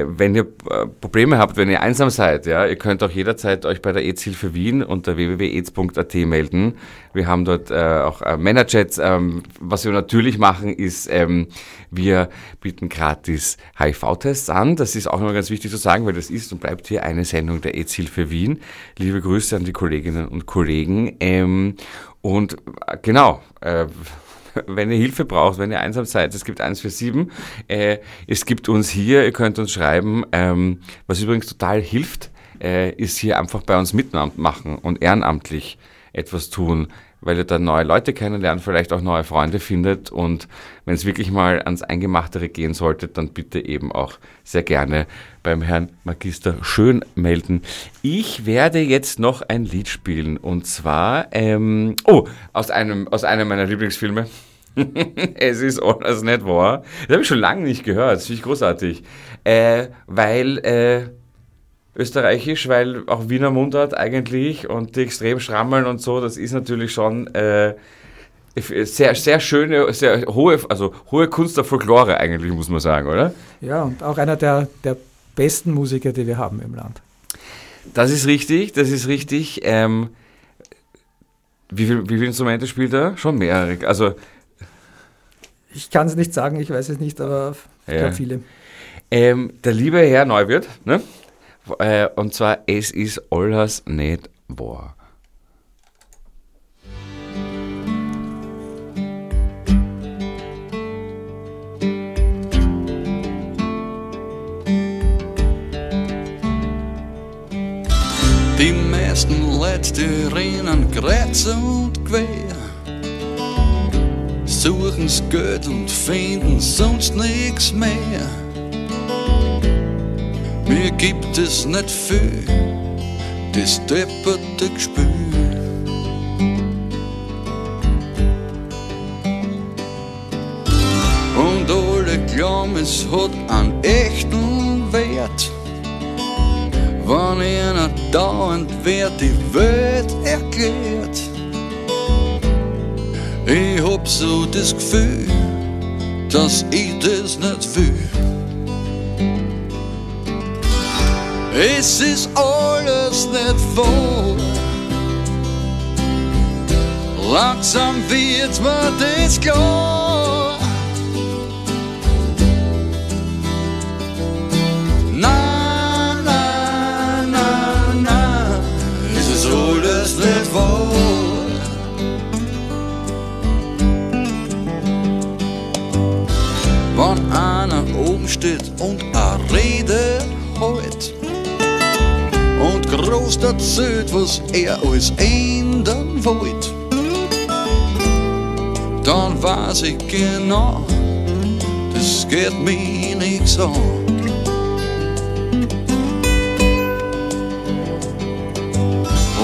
wenn ihr äh, Probleme habt, wenn ihr einsam seid, ja, ihr könnt auch jederzeit euch bei der AIDS-Hilfe Wien unter www.aids.at melden. Wir haben dort äh, auch äh, Männerchats. Ähm, was wir natürlich machen, ist, ähm, wir bieten gratis HIV-Tests an. Das ist auch immer ganz wichtig zu sagen, weil das ist und bleibt hier eine Sendung der AIDS-Hilfe Wien. Liebe Grüße an die Kolleginnen und Kollegen. Ähm, und äh, genau, äh, wenn ihr Hilfe braucht, wenn ihr einsam seid, es gibt 147. Äh, es gibt uns hier, ihr könnt uns schreiben. Ähm, was übrigens total hilft, äh, ist hier einfach bei uns mitmachen und ehrenamtlich etwas tun, weil ihr dann neue Leute kennenlernt, vielleicht auch neue Freunde findet und wenn es wirklich mal ans Eingemachtere gehen sollte, dann bitte eben auch sehr gerne beim Herrn Magister Schön melden. Ich werde jetzt noch ein Lied spielen und zwar, ähm, oh, aus einem, aus einem meiner Lieblingsfilme. *laughs* es ist All Not War. Das habe ich schon lange nicht gehört. Das finde ich großartig. Äh, weil äh, österreichisch, weil auch Wiener Mundart eigentlich und die extrem schrammeln und so, das ist natürlich schon äh, sehr, sehr schöne, sehr hohe, also hohe Kunst der Folklore eigentlich, muss man sagen, oder? Ja, und auch einer der, der besten Musiker, die wir haben im Land. Das ist richtig, das ist richtig. Ähm, wie, viel, wie viele Instrumente spielt er? Schon mehrere. Also, Ich kann es nicht sagen, ich weiß es nicht, aber ich Ja. glaube viele. ähm, der liebe Herr Neuwirth, ne? Äh, und zwar, es ist alles nicht wahr. Die meisten Leute, rennen kreuz und quer, suchen's Geld und finden sonst nix mehr. Mir gibt es nicht viel, das depperte Gespür. Und alle glauben, es hat einen echten Wert. Wann einer dauernd wer die Welt erklärt. Ich hab so das Gefühl, dass ich das nicht will. Es ist alles nicht voll. Langsam wird mir das klar. Na, na, na, na, es ist alles nicht wahr. Wenn einer oben steht und a Rede groß erzählt, was er alles ändern wollt, dann weiß ich genau, das geht mir nix an.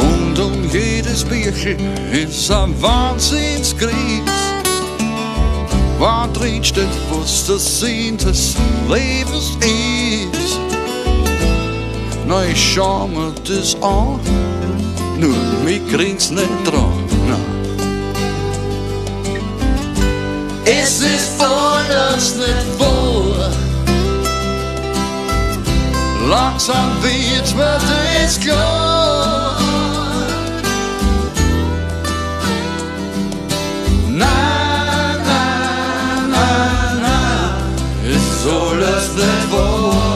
Und um jedes Bierchen ist ein Wahnsinnskreis. Wann drin steht, was der Sinn des Lebens ist. nas chamades A no migreringsnetron. Is dit voor ons net voor. Langzaam weet wat het klaar. Na, na, na, na, is alles net voor.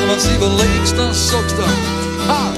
Iemand die wel leeg staat, sok dan. Ha!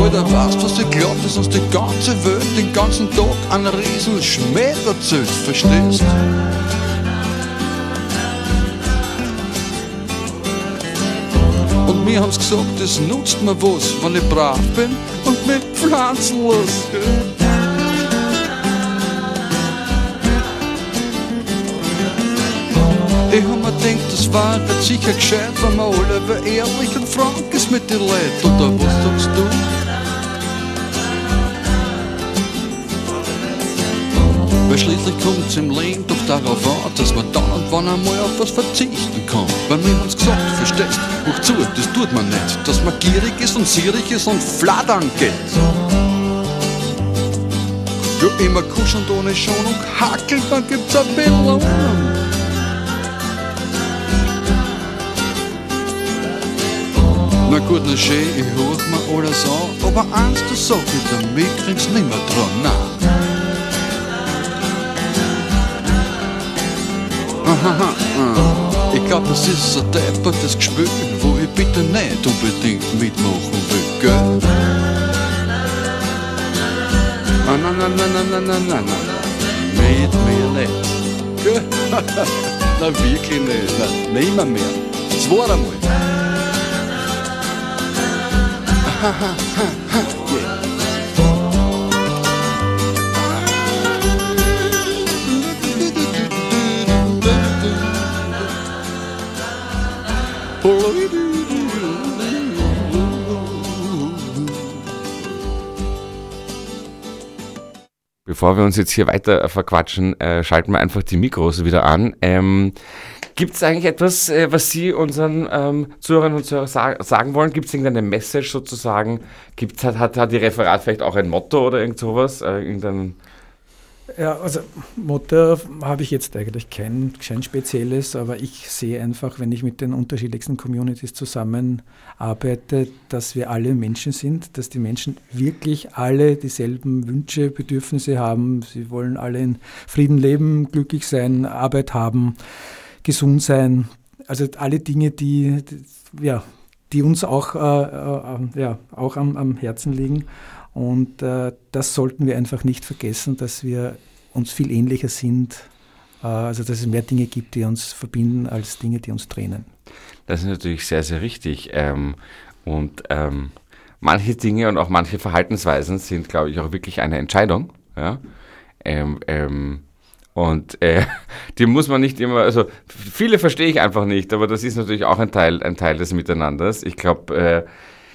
Heute weißt, was du glaubst, dass uns die ganze Welt den ganzen Tag einen riesen Schmäh erzählt, verstehst? Und mir haben's gesagt, es nutzt mir was, wenn ich brav bin und mich pflanzen lass. Ich hab mir gedacht, das war nicht sicher gescheit, wenn man alle ehrlich und frank ist mit den Leuten. Oder was sagst du? Weil schließlich kommt's im Leben doch darauf an, dass man dann und wann einmal auf was verzichten kann. Weil mir haben's gesagt, verstehst, hoch zu, das tut man nicht. Dass man gierig ist und sierig ist und flattern geht. Ja, immer kuschelnd ohne Schonung, hackelt, dann gibt's ein Belohnung. Na gut, na schön, ich hoch mir alles an, aber eins, das sag ich dir, mich kriegst nimmer dran, nein. *laughs* Ich glaub, das ist ein deppertes Gespür, wo ich bitte nicht unbedingt mitmachen will, gell? Ah, na, na, na, na, na, na, na, na. Mit mir nicht, gell? *laughs* na, wirklich nicht, na, nimmer mehr. Zwei einmal. *laughs* Bevor wir uns jetzt hier weiter verquatschen, äh, schalten wir einfach die Mikros wieder an. Ähm, Gibt es eigentlich etwas, äh, was Sie unseren ähm, Zuhörern und Zuhörern sa sagen wollen? Gibt es irgendeine Message sozusagen? Gibt's, hat, hat, hat die Referat vielleicht auch ein Motto oder irgend sowas? Äh, irgendein Ja, also Motto habe ich jetzt eigentlich kein, kein spezielles, aber ich sehe einfach, wenn ich mit den unterschiedlichsten Communities zusammenarbeite, dass wir alle Menschen sind, dass die Menschen wirklich alle dieselben Wünsche, Bedürfnisse haben. Sie wollen alle in Frieden leben, glücklich sein, Arbeit haben, gesund sein. Also alle Dinge, die, die ja, die uns auch, äh, äh, ja, auch am, am Herzen liegen. Und äh, das sollten wir einfach nicht vergessen, dass wir uns viel ähnlicher sind. Äh, also dass es mehr Dinge gibt, die uns verbinden, als Dinge, die uns trennen. Das ist natürlich sehr, sehr richtig. Ähm, und ähm, manche Dinge und auch manche Verhaltensweisen sind, glaube ich, auch wirklich eine Entscheidung. Ja? Ähm, ähm und äh, *laughs* die muss man nicht immer, also viele verstehe ich einfach nicht, aber das ist natürlich auch ein Teil, ein Teil des Miteinanders. Ich glaube, äh,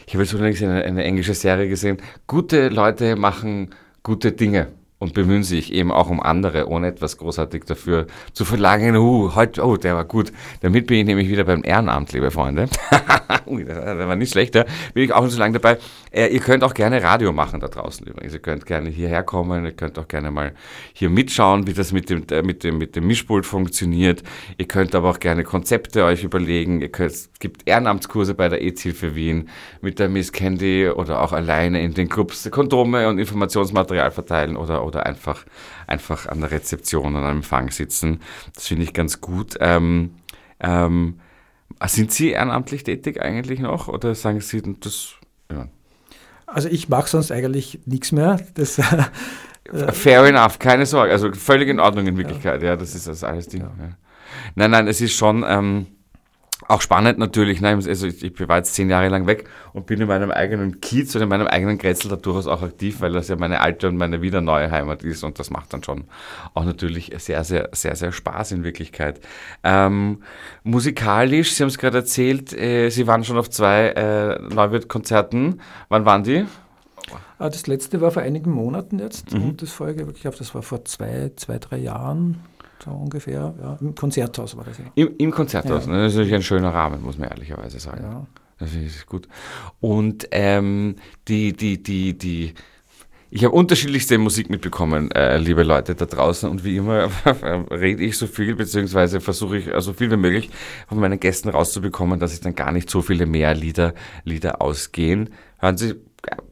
ich habe jetzt unlängst eine, eine englische Serie gesehen. Gute Leute machen gute Dinge und bemühen sich eben auch um andere, ohne etwas großartig dafür zu verlangen. Uh, heute, oh, der war gut. Damit bin ich nämlich wieder beim Ehrenamt, liebe Freunde. *laughs* Ui, der war nicht schlecht, ja. Bin ich auch schon so lange dabei. Äh, ihr könnt auch gerne Radio machen da draußen übrigens. Ihr könnt gerne hierher kommen. Ihr könnt auch gerne mal hier mitschauen, wie das mit dem, äh, mit dem, mit dem Mischpult funktioniert. Ihr könnt aber auch gerne Konzepte euch überlegen. Ihr könnt, es gibt Ehrenamtskurse bei der EZ-Hilfe Wien mit der Miss Candy oder auch alleine in den Clubs Kondome und Informationsmaterial verteilen oder oder einfach, einfach an der Rezeption und am Empfang sitzen. Das finde ich ganz gut. Ähm, ähm, sind Sie ehrenamtlich tätig eigentlich noch oder sagen Sie das? Ja. Also ich mache sonst eigentlich nichts mehr. Das, äh, Fair enough, keine Sorge. Also völlig in Ordnung in Wirklichkeit. Ja, ja das ist das alles Ding. Ja. Nein, nein, es ist schon. Ähm, auch spannend natürlich, ne? also ich, ich war jetzt zehn Jahre lang weg und bin in meinem eigenen Kiez und in meinem eigenen Grätzl da durchaus auch aktiv, weil das ja meine alte und meine wieder neue Heimat ist und das macht dann schon auch natürlich sehr, sehr, sehr, sehr Spaß in Wirklichkeit. Ähm, musikalisch, Sie haben es gerade erzählt, äh, Sie waren schon auf zwei äh, Neuwirt-Konzerten. Wann waren die? Ah, das letzte war vor einigen Monaten jetzt mhm. und das vorige, ich glaube, das war vor zwei, zwei, drei Jahren so ungefähr. Ja. Im Konzerthaus war das ja. Im, im Konzerthaus, ja. ne? das ist natürlich ein schöner Rahmen, muss man ehrlicherweise sagen. Ja. Das ist gut. Und ähm, die, die, die, die, ich habe unterschiedlichste Musik mitbekommen, äh, liebe Leute da draußen. Und wie immer *laughs* rede ich so viel, beziehungsweise versuche ich so also viel wie möglich von meinen Gästen rauszubekommen, dass ich dann gar nicht so viele mehr Lieder, Lieder ausgehen. Hören Sie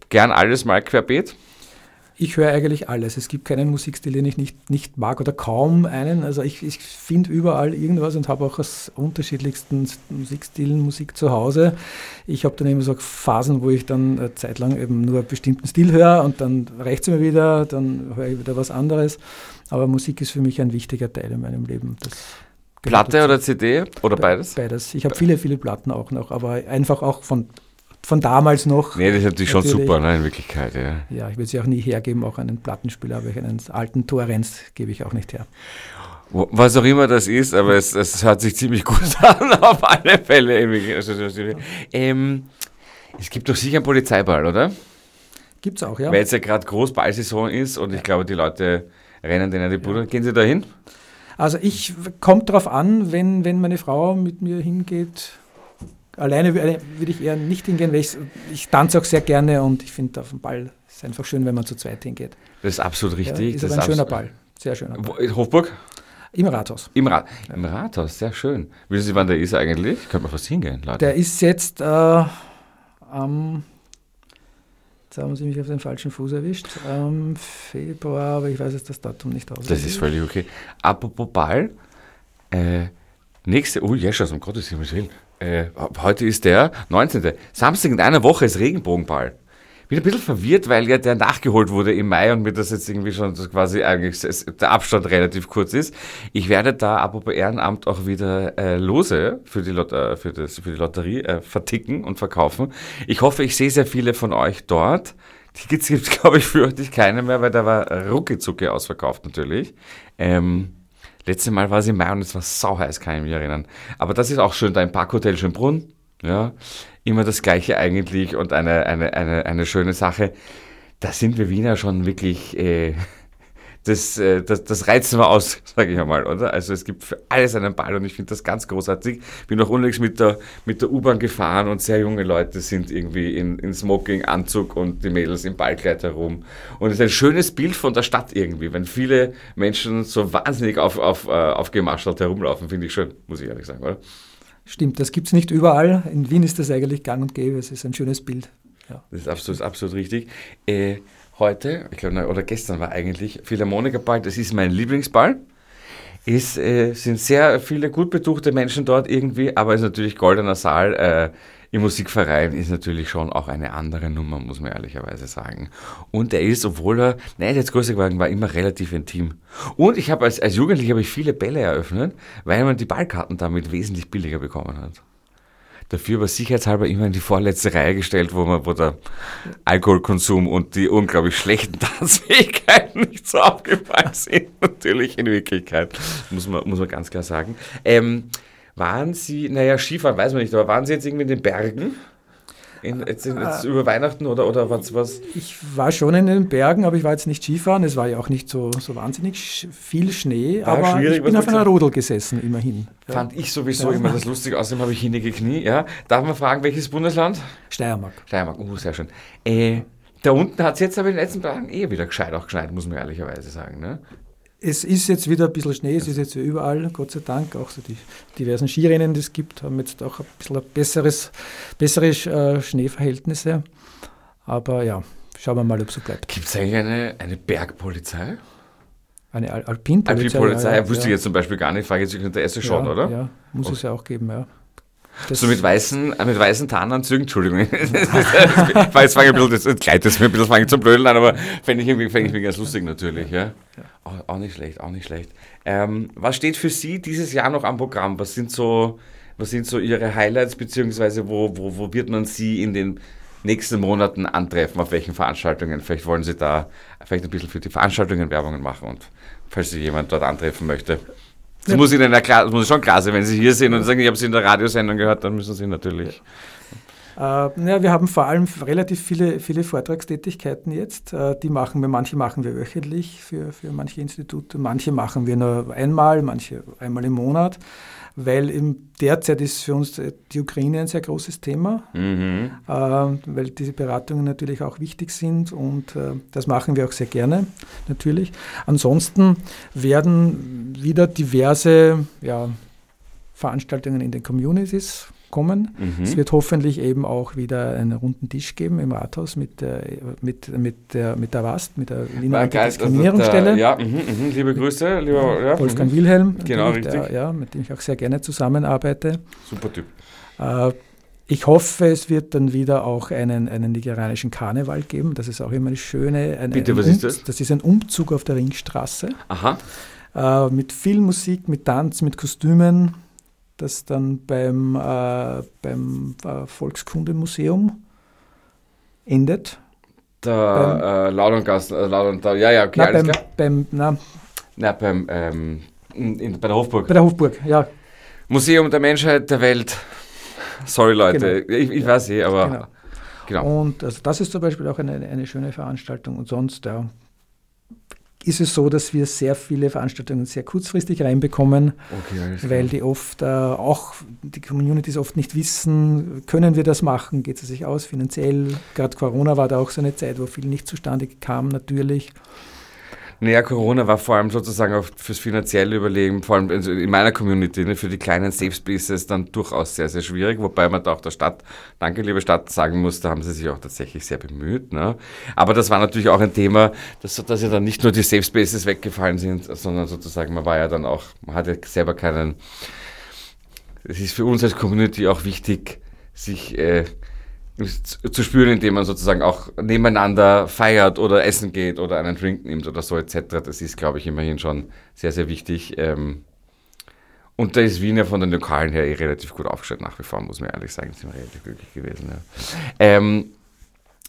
gern alles mal querbeet? Ich höre eigentlich alles. Es gibt keinen Musikstil, den ich nicht, nicht mag oder kaum einen. Also ich, ich finde überall irgendwas und habe auch aus unterschiedlichsten Musikstilen Musik zu Hause. Ich habe dann immer so Phasen, wo ich dann eine Zeit lang eben nur einen bestimmten Stil höre und dann reicht es mir wieder, dann höre ich wieder was anderes. Aber Musik ist für mich ein wichtiger Teil in meinem Leben. Das Platte oder CD oder beides? Beides. Ich habe viele, viele Platten auch noch, aber einfach auch von von damals noch. Nee, das ist natürlich, natürlich. schon super, ne, in Wirklichkeit. Ja, ja ich würde sie auch nie hergeben, auch einen Plattenspieler, aber einen alten Torrens gebe ich auch nicht her. Was auch immer das ist, aber es, es hört sich ziemlich gut *laughs* an, auf alle Fälle. Ähm, es gibt doch sicher einen Polizeiball, oder? Gibt es auch, ja. Weil jetzt ja gerade Großballsaison ist und ich glaube, die Leute rennen denen die Bude. Ja. Gehen Sie da hin? Also ich kommt darauf an, wenn, wenn meine Frau mit mir hingeht, Alleine würde ich eher nicht hingehen, weil ich, ich tanze auch sehr gerne und ich finde auf dem Ball ist einfach schön, wenn man zu zweit hingeht. Das ist absolut richtig. Ja, ist das aber ein schöner Ball. Sehr schöner Ball. Hofburg? Im Rathaus. Im, Ra ja. Im Rathaus, sehr schön. Wissen Sie, wann der ist eigentlich? Könnte man fast hingehen, Leute. Der ist jetzt äh, am, jetzt haben Sie mich auf den falschen Fuß erwischt, am Februar, aber ich weiß jetzt das Datum nicht aus. Das ist völlig okay. Apropos Ball, äh, nächste, oh, Jeschers, um Gottes Willen. Äh, heute ist der 19. Samstag in einer Woche ist Regenbogenball. Bin ein bisschen verwirrt, weil ja der nachgeholt wurde im Mai und mir das jetzt irgendwie schon quasi eigentlich der Abstand relativ kurz ist. Ich werde da apropos Ehrenamt auch wieder äh, Lose für die, Lot äh, für, das, für die Lotterie äh, verticken und verkaufen. Ich hoffe, ich sehe sehr viele von euch dort. Tickets gibt es, *laughs* glaube ich, fürchte ich keine mehr, weil da war rucki ausverkauft natürlich. Ähm, Letztes Mal war es im Mai und es war sau heiß, kann ich mich erinnern. Aber das ist auch schön, da im Parkhotel Schönbrunn. Ja, immer das Gleiche eigentlich und eine, eine, eine, eine schöne Sache. Da sind wir Wiener schon wirklich, äh, das, äh, das, das reizen wir aus, *laughs* sage ich einmal, oder? Also es gibt für alles einen Ball und ich finde das ganz großartig. Bin auch unlängst mit der, mit der U-Bahn gefahren und sehr junge Leute sind irgendwie in, in Smoking, Anzug und die Mädels im Ballkleid herum. Und es ist ein schönes Bild von der Stadt irgendwie, wenn viele Menschen so wahnsinnig auf, auf, äh, aufgemaschelt herumlaufen, finde ich schön, muss ich ehrlich sagen, oder? Stimmt, das gibt es nicht überall. In Wien ist das eigentlich gang und gäbe. Es ist ein schönes Bild. Ja. Das ist absolut, absolut richtig. Äh, heute, ich glaube, oder gestern war eigentlich Philharmonikerball, das ist mein Lieblingsball. Es äh, sind sehr viele gut betuchte Menschen dort irgendwie, aber es ist natürlich goldener Saal. Äh, im Musikverein ist natürlich schon auch eine andere Nummer, muss man ehrlicherweise sagen. Und er ist, obwohl er, nein, jetzt größer geworden war, immer relativ intim. Und ich habe als, als Jugendlicher viele Bälle eröffnet, weil man die Ballkarten damit wesentlich billiger bekommen hat. Dafür war sicherheitshalber immer in die vorletzte Reihe gestellt, wo, man, wo der Alkoholkonsum und die unglaublich schlechten *laughs* Tanzfähigkeiten nicht so aufgefallen sind. *laughs* Natürlich in Wirklichkeit, muss man, muss man ganz klar sagen. Ähm, waren Sie, naja, Skifahren weiß man nicht, aber waren Sie jetzt irgendwie in den Bergen? In, jetzt, jetzt über Weihnachten oder, oder was, was? Ich war schon in den Bergen, aber ich war jetzt nicht Skifahren. Es war ja auch nicht so, so wahnsinnig viel Schnee, War aber schwierig, ich bin auf einer. Rodel gesessen, immerhin. Ja. Fand ich sowieso Ja. immer das lustig. Außerdem habe ich hinnige Knie. Ja. Darf man fragen, welches Bundesland? Steiermark. Steiermark. Uh, sehr schön. Äh, da unten hat es jetzt aber in den letzten Tagen eh wieder gescheit auch geschneit, muss man ehrlicherweise sagen. Ne? Es ist jetzt wieder ein bisschen Schnee, es ist jetzt überall, Gott sei Dank. Auch so die diversen Skirennen, die es gibt, haben jetzt auch ein bisschen besseres, bessere äh, Schneeverhältnisse. Aber ja, schauen wir mal, ob es so bleibt. Gibt es eigentlich eine, eine Bergpolizei? Eine Al Alpinpolizei. Alpinpolizei, ja, ja, wusste ja. ich jetzt zum Beispiel gar nicht, frage jetzt der erste schon, oder? Ja, muss es ja auch geben, ja. Das, So mit weißen, äh, mit weißen Tarnanzügen, Entschuldigung. *laughs* Jetzt fange ich ein bisschen, das Kleid ist mir ein bisschen fange zum Blödeln an, aber fände ich irgendwie, fände ich irgendwie ganz lustig natürlich, ja. Auch, auch nicht schlecht, auch nicht schlecht. Ähm, was steht für Sie dieses Jahr noch am Programm? Was sind so, was sind so Ihre Highlights, beziehungsweise wo, wo, wo wird man Sie in den nächsten Monaten antreffen? Auf welchen Veranstaltungen? Vielleicht wollen Sie da vielleicht ein bisschen für die Veranstaltungen Werbungen machen und falls Sie jemand dort antreffen möchte. Das Ja. muss Ihnen ja klar, das muss schon klar sein, wenn Sie hier sind und sagen, ich habe Sie in der Radiosendung gehört, dann müssen Sie natürlich. Äh, ja, wir haben vor allem relativ viele, viele Vortragstätigkeiten jetzt. Äh, die machen wir, manche machen wir wöchentlich für, für manche Institute, manche machen wir nur einmal, manche einmal im Monat, weil im, derzeit ist für uns die Ukraine ein sehr großes Thema, Mhm. äh, weil diese Beratungen natürlich auch wichtig sind und äh, das machen wir auch sehr gerne, natürlich. Ansonsten werden wieder diverse ja, Veranstaltungen in den Communities kommen. Mhm. Es wird hoffentlich eben auch wieder einen runden Tisch geben im Rathaus mit der, mit, mit der, mit der WAST, mit der Wiener also Antidiskriminierungsstelle. der- Ja, mhm, mhm, liebe Grüße, lieber ja, Wolfgang mhm. Wilhelm, Genau, natürlich, der, richtig. ja, mit dem ich auch sehr gerne zusammenarbeite. Super Typ. Äh, ich hoffe, es wird dann wieder auch einen, einen nigerianischen Karneval geben. Das ist auch immer eine schöne. Eine, Bitte, was ist Um- das? Das ist ein Umzug auf der Ringstraße Aha. äh, mit viel Musik, mit Tanz, mit Kostümen, das dann beim, äh, beim äh, Volkskundemuseum endet. Der äh, Lauderngassen, äh, Laudern, da, ja, ja, okay, Na, alles beim, klar. beim, na, Na, beim, ähm, in, in, bei der Hofburg. bei der Hofburg, ja, Museum der Menschheit der Welt. Sorry, Leute, Genau. ich, ich Ja. weiß eh, aber genau. genau. Und also das ist zum Beispiel auch eine, eine schöne Veranstaltung. Und sonst ja, ist es so, dass wir sehr viele Veranstaltungen sehr kurzfristig reinbekommen, Okay, weil die oft äh, auch die Communities oft nicht wissen, können wir das machen, geht es sich aus finanziell. Gerade Corona war da auch so eine Zeit, wo viel nicht zustande kam natürlich. Naja, Corona war vor allem sozusagen auch fürs finanzielle Überlegen, vor allem also in meiner Community, ne, für die kleinen Safe Spaces dann durchaus sehr, sehr schwierig, wobei man da auch der Stadt, danke liebe Stadt, sagen muss, da haben sie sich auch tatsächlich sehr bemüht. Ne? Aber das war natürlich auch ein Thema, dass, dass ja dann nicht nur die Safe Spaces weggefallen sind, sondern sozusagen, man war ja dann auch, man hatte selber keinen, es ist für uns als Community auch wichtig, sich äh, zu spüren, indem man sozusagen auch nebeneinander feiert oder essen geht oder einen Drink nimmt oder so etc. Das ist, glaube ich, immerhin schon sehr, sehr wichtig. Ähm, und da ist Wien ja von den Lokalen her eh relativ gut aufgestellt nach wie vor, muss man ehrlich sagen. Sind wir relativ glücklich gewesen. Ja. Ähm,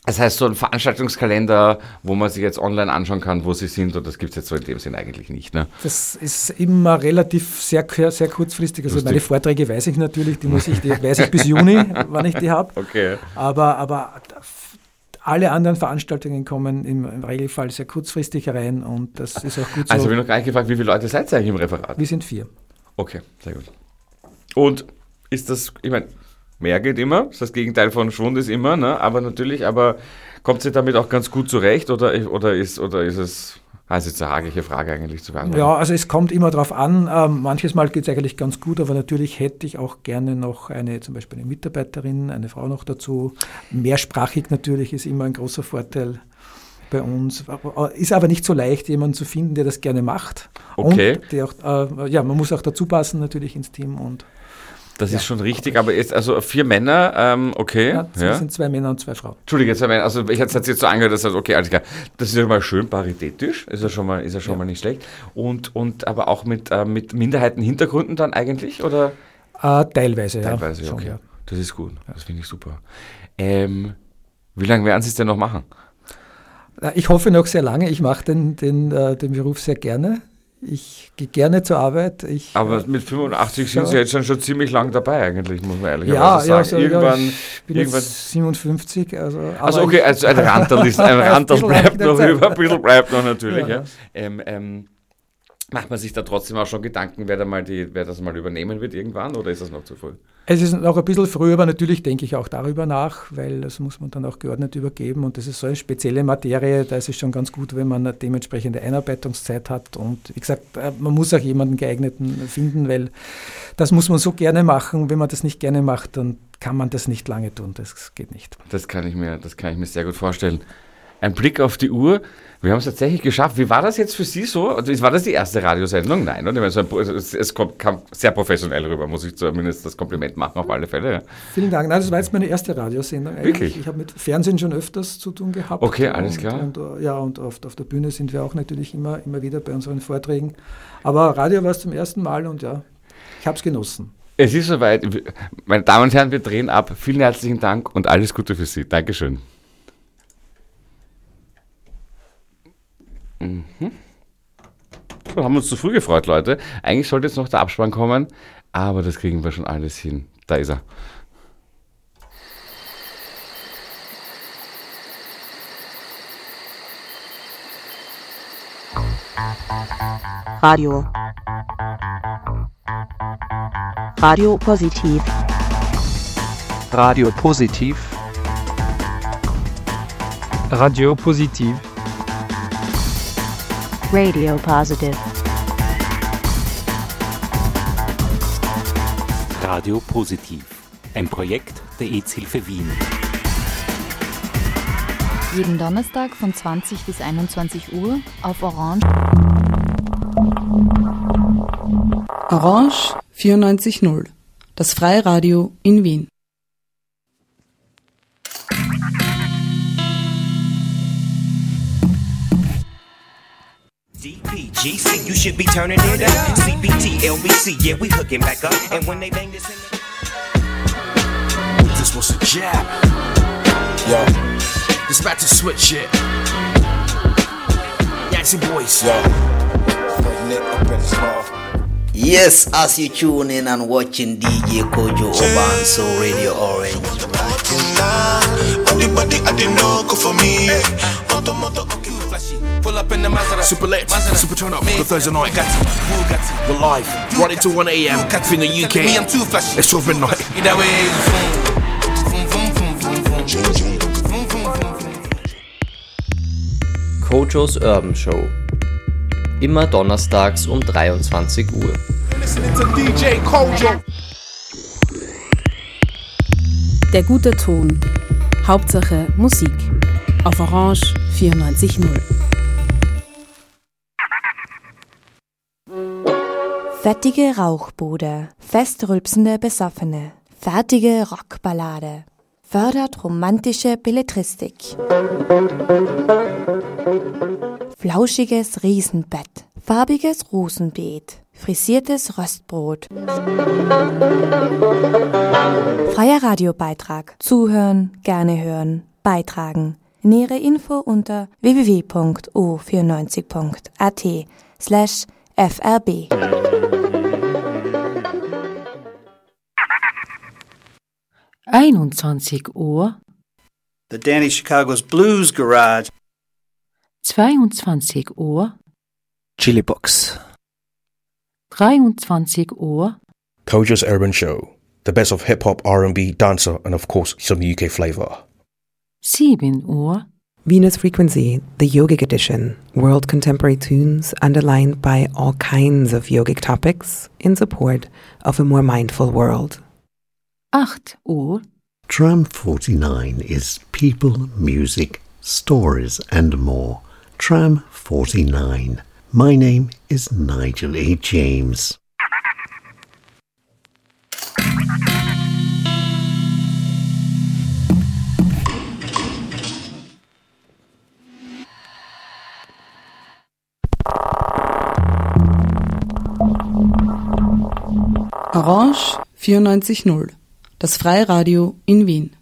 das heißt, so ein Veranstaltungskalender, wo man sich jetzt online anschauen kann, wo sie sind, und das gibt es jetzt so in dem Sinn eigentlich nicht. Ne? Das ist immer relativ sehr, sehr kurzfristig. Also Lustig. meine Vorträge weiß ich natürlich, die muss ich, die weiß ich bis Juni, *laughs* wann ich die habe. Okay. Aber, aber alle anderen Veranstaltungen kommen im, im Regelfall sehr kurzfristig rein und das ist auch gut so. Also habe ich noch gar nicht gefragt, wie viele Leute seid ihr eigentlich im Referat? Wir sind vier. Okay, sehr gut. Und ist das, ich meine, mehr geht immer, das Gegenteil von Schwund ist immer, ne? aber natürlich, aber kommt sie damit auch ganz gut zurecht oder, oder, ist, oder ist es, also jetzt eine hagliche Frage eigentlich zu beantworten? Ja, also es kommt immer darauf an. Ähm, manches Mal geht es eigentlich ganz gut, aber natürlich hätte ich auch gerne noch eine, zum Beispiel eine Mitarbeiterin, eine Frau noch dazu. Mehrsprachig natürlich ist immer ein großer Vorteil bei uns. Äh, Ist aber nicht so leicht, jemanden zu finden, der das gerne macht. Okay. Und der auch, äh, ja, man muss auch dazu passen natürlich ins Team und Das ist schon richtig, aber jetzt, also vier Männer, ähm, okay. ja, Ja, es sind zwei Männer und zwei Frauen. Entschuldige, zwei Männer, also ich hätte es jetzt so angehört, dass das, okay, alles klar. Das ist ja mal schön paritätisch, ist ja schon mal, ist ja schon mal nicht schlecht. Und, und aber auch mit, äh, mit Minderheitenhintergründen dann eigentlich, oder? Äh, teilweise, ja. Teilweise, schon, okay. ja. Das ist gut, das finde ich super. Ähm, wie lange werden Sie es denn noch machen? Ich hoffe noch sehr lange. Ich mache den, den, äh, den Beruf sehr gerne. Ich gehe gerne zur Arbeit. Ich, Aber äh, mit 85 sind. Sie jetzt schon, schon ziemlich lang dabei eigentlich, muss man ehrlicherweise ja, sagen. ja, so, irgendwann, ja, ich bin irgendwann jetzt 57. Also, Also okay, also ein Ranterl ist, *laughs* ein bisschen bleibt noch über, ein bisschen bleibt noch natürlich. Ja. Ähm, ähm, macht man sich da trotzdem auch schon Gedanken, wer, da mal die, wer das mal übernehmen wird irgendwann oder ist das noch zu früh? Es ist noch ein bisschen früh, aber natürlich denke ich auch darüber nach, weil das muss man dann auch geordnet übergeben und das ist so eine spezielle Materie, da ist es schon ganz gut, wenn man eine dementsprechende Einarbeitungszeit hat und wie gesagt, äh, man muss auch jemanden geeigneten finden, weil das muss man so gerne machen, wenn man das nicht gerne macht, dann kann man das nicht lange tun, das geht nicht. Das kann ich mir, das kann ich mir sehr gut vorstellen. Ein Blick auf die Uhr. Wir haben es tatsächlich geschafft. Wie war das jetzt für Sie so? Also, War das die erste Radiosendung? Nein, oder? Es, kam sehr professionell rüber, muss ich zumindest das Kompliment machen, auf alle Fälle. Vielen Dank. Nein, das war jetzt meine erste Radiosendung. eigentlich. Wirklich? Ich habe mit Fernsehen schon öfters zu tun gehabt. Okay, alles klar. Und, und, äh, ja, und auf, auf der Bühne sind wir auch natürlich immer, immer wieder bei unseren Vorträgen. Aber Radio war es zum ersten Mal und ja, ich habe es genossen. Es ist soweit. Meine Damen und Herren, wir drehen ab. Vielen herzlichen Dank und alles Gute für Sie. Dankeschön. Mhm. So, haben uns zu früh gefreut, Leute. Eigentlich sollte jetzt noch der Abspann kommen, aber das kriegen wir schon alles hin. Da ist er. Radio. Radio Positiv. Radio Positiv. Radio Positiv. Radio Positive. Radio Positiv. Ein Projekt der EZ-Hilfe Wien. Jeden Donnerstag von 20 bis 21 Uhr auf Orange Orange 94.0, das Freiradio in Wien. GC, you should be turning it up. CBT, LBC, yeah, we hooking back up. And when they bang this in the This was a jab. Yo. This about to switch it. Yancy boys. Yo. Yes, as you tune in and watching DJ Kojo Oban so Radio Orange. Body, Pull up in the Maserati. Super lit, Maserati. super turn up Me, for Thursday night. Bugatti, Bugatti. We're live, running to 1 a.m. Bugatti. in the UK. Me, I'm too flashy. It's 12 midnight. Either way, vroom, vroom, vroom, vroom, vroom, vroom. Vroom, vroom, vroom, vroom. Kojos Urban Show. Immer donnerstags um 23 Uhr. Der gute Ton. Hauptsache Musik. Auf Orange 94.0. Fettige Rauchbude, festrülpsende Besoffene, fertige Rockballade, fördert romantische Belletristik. Flauschiges Riesenbett, farbiges Rosenbeet, frisiertes Röstbrot. Freier Radiobeitrag. Zuhören, gerne hören, beitragen. Nähere Info unter www.o94.at slash frb. Einundzwanzig Uhr The Danny Chicago's Blues Garage. 22 Uhr, Chili Box. 23 Uhr, Kojo's Urban Show. The best of hip hop, R&B, dancer, and of course some UK flavor. 7 Uhr, Venus Frequency, the yogic edition, world contemporary tunes underlined by all kinds of yogic topics in support of a more mindful world. 8 Uhr, Tram 49 is people, music, stories, and more. Tram 49. My name is Nigel A. James. Orange 94.0, das Freiradio in Wien.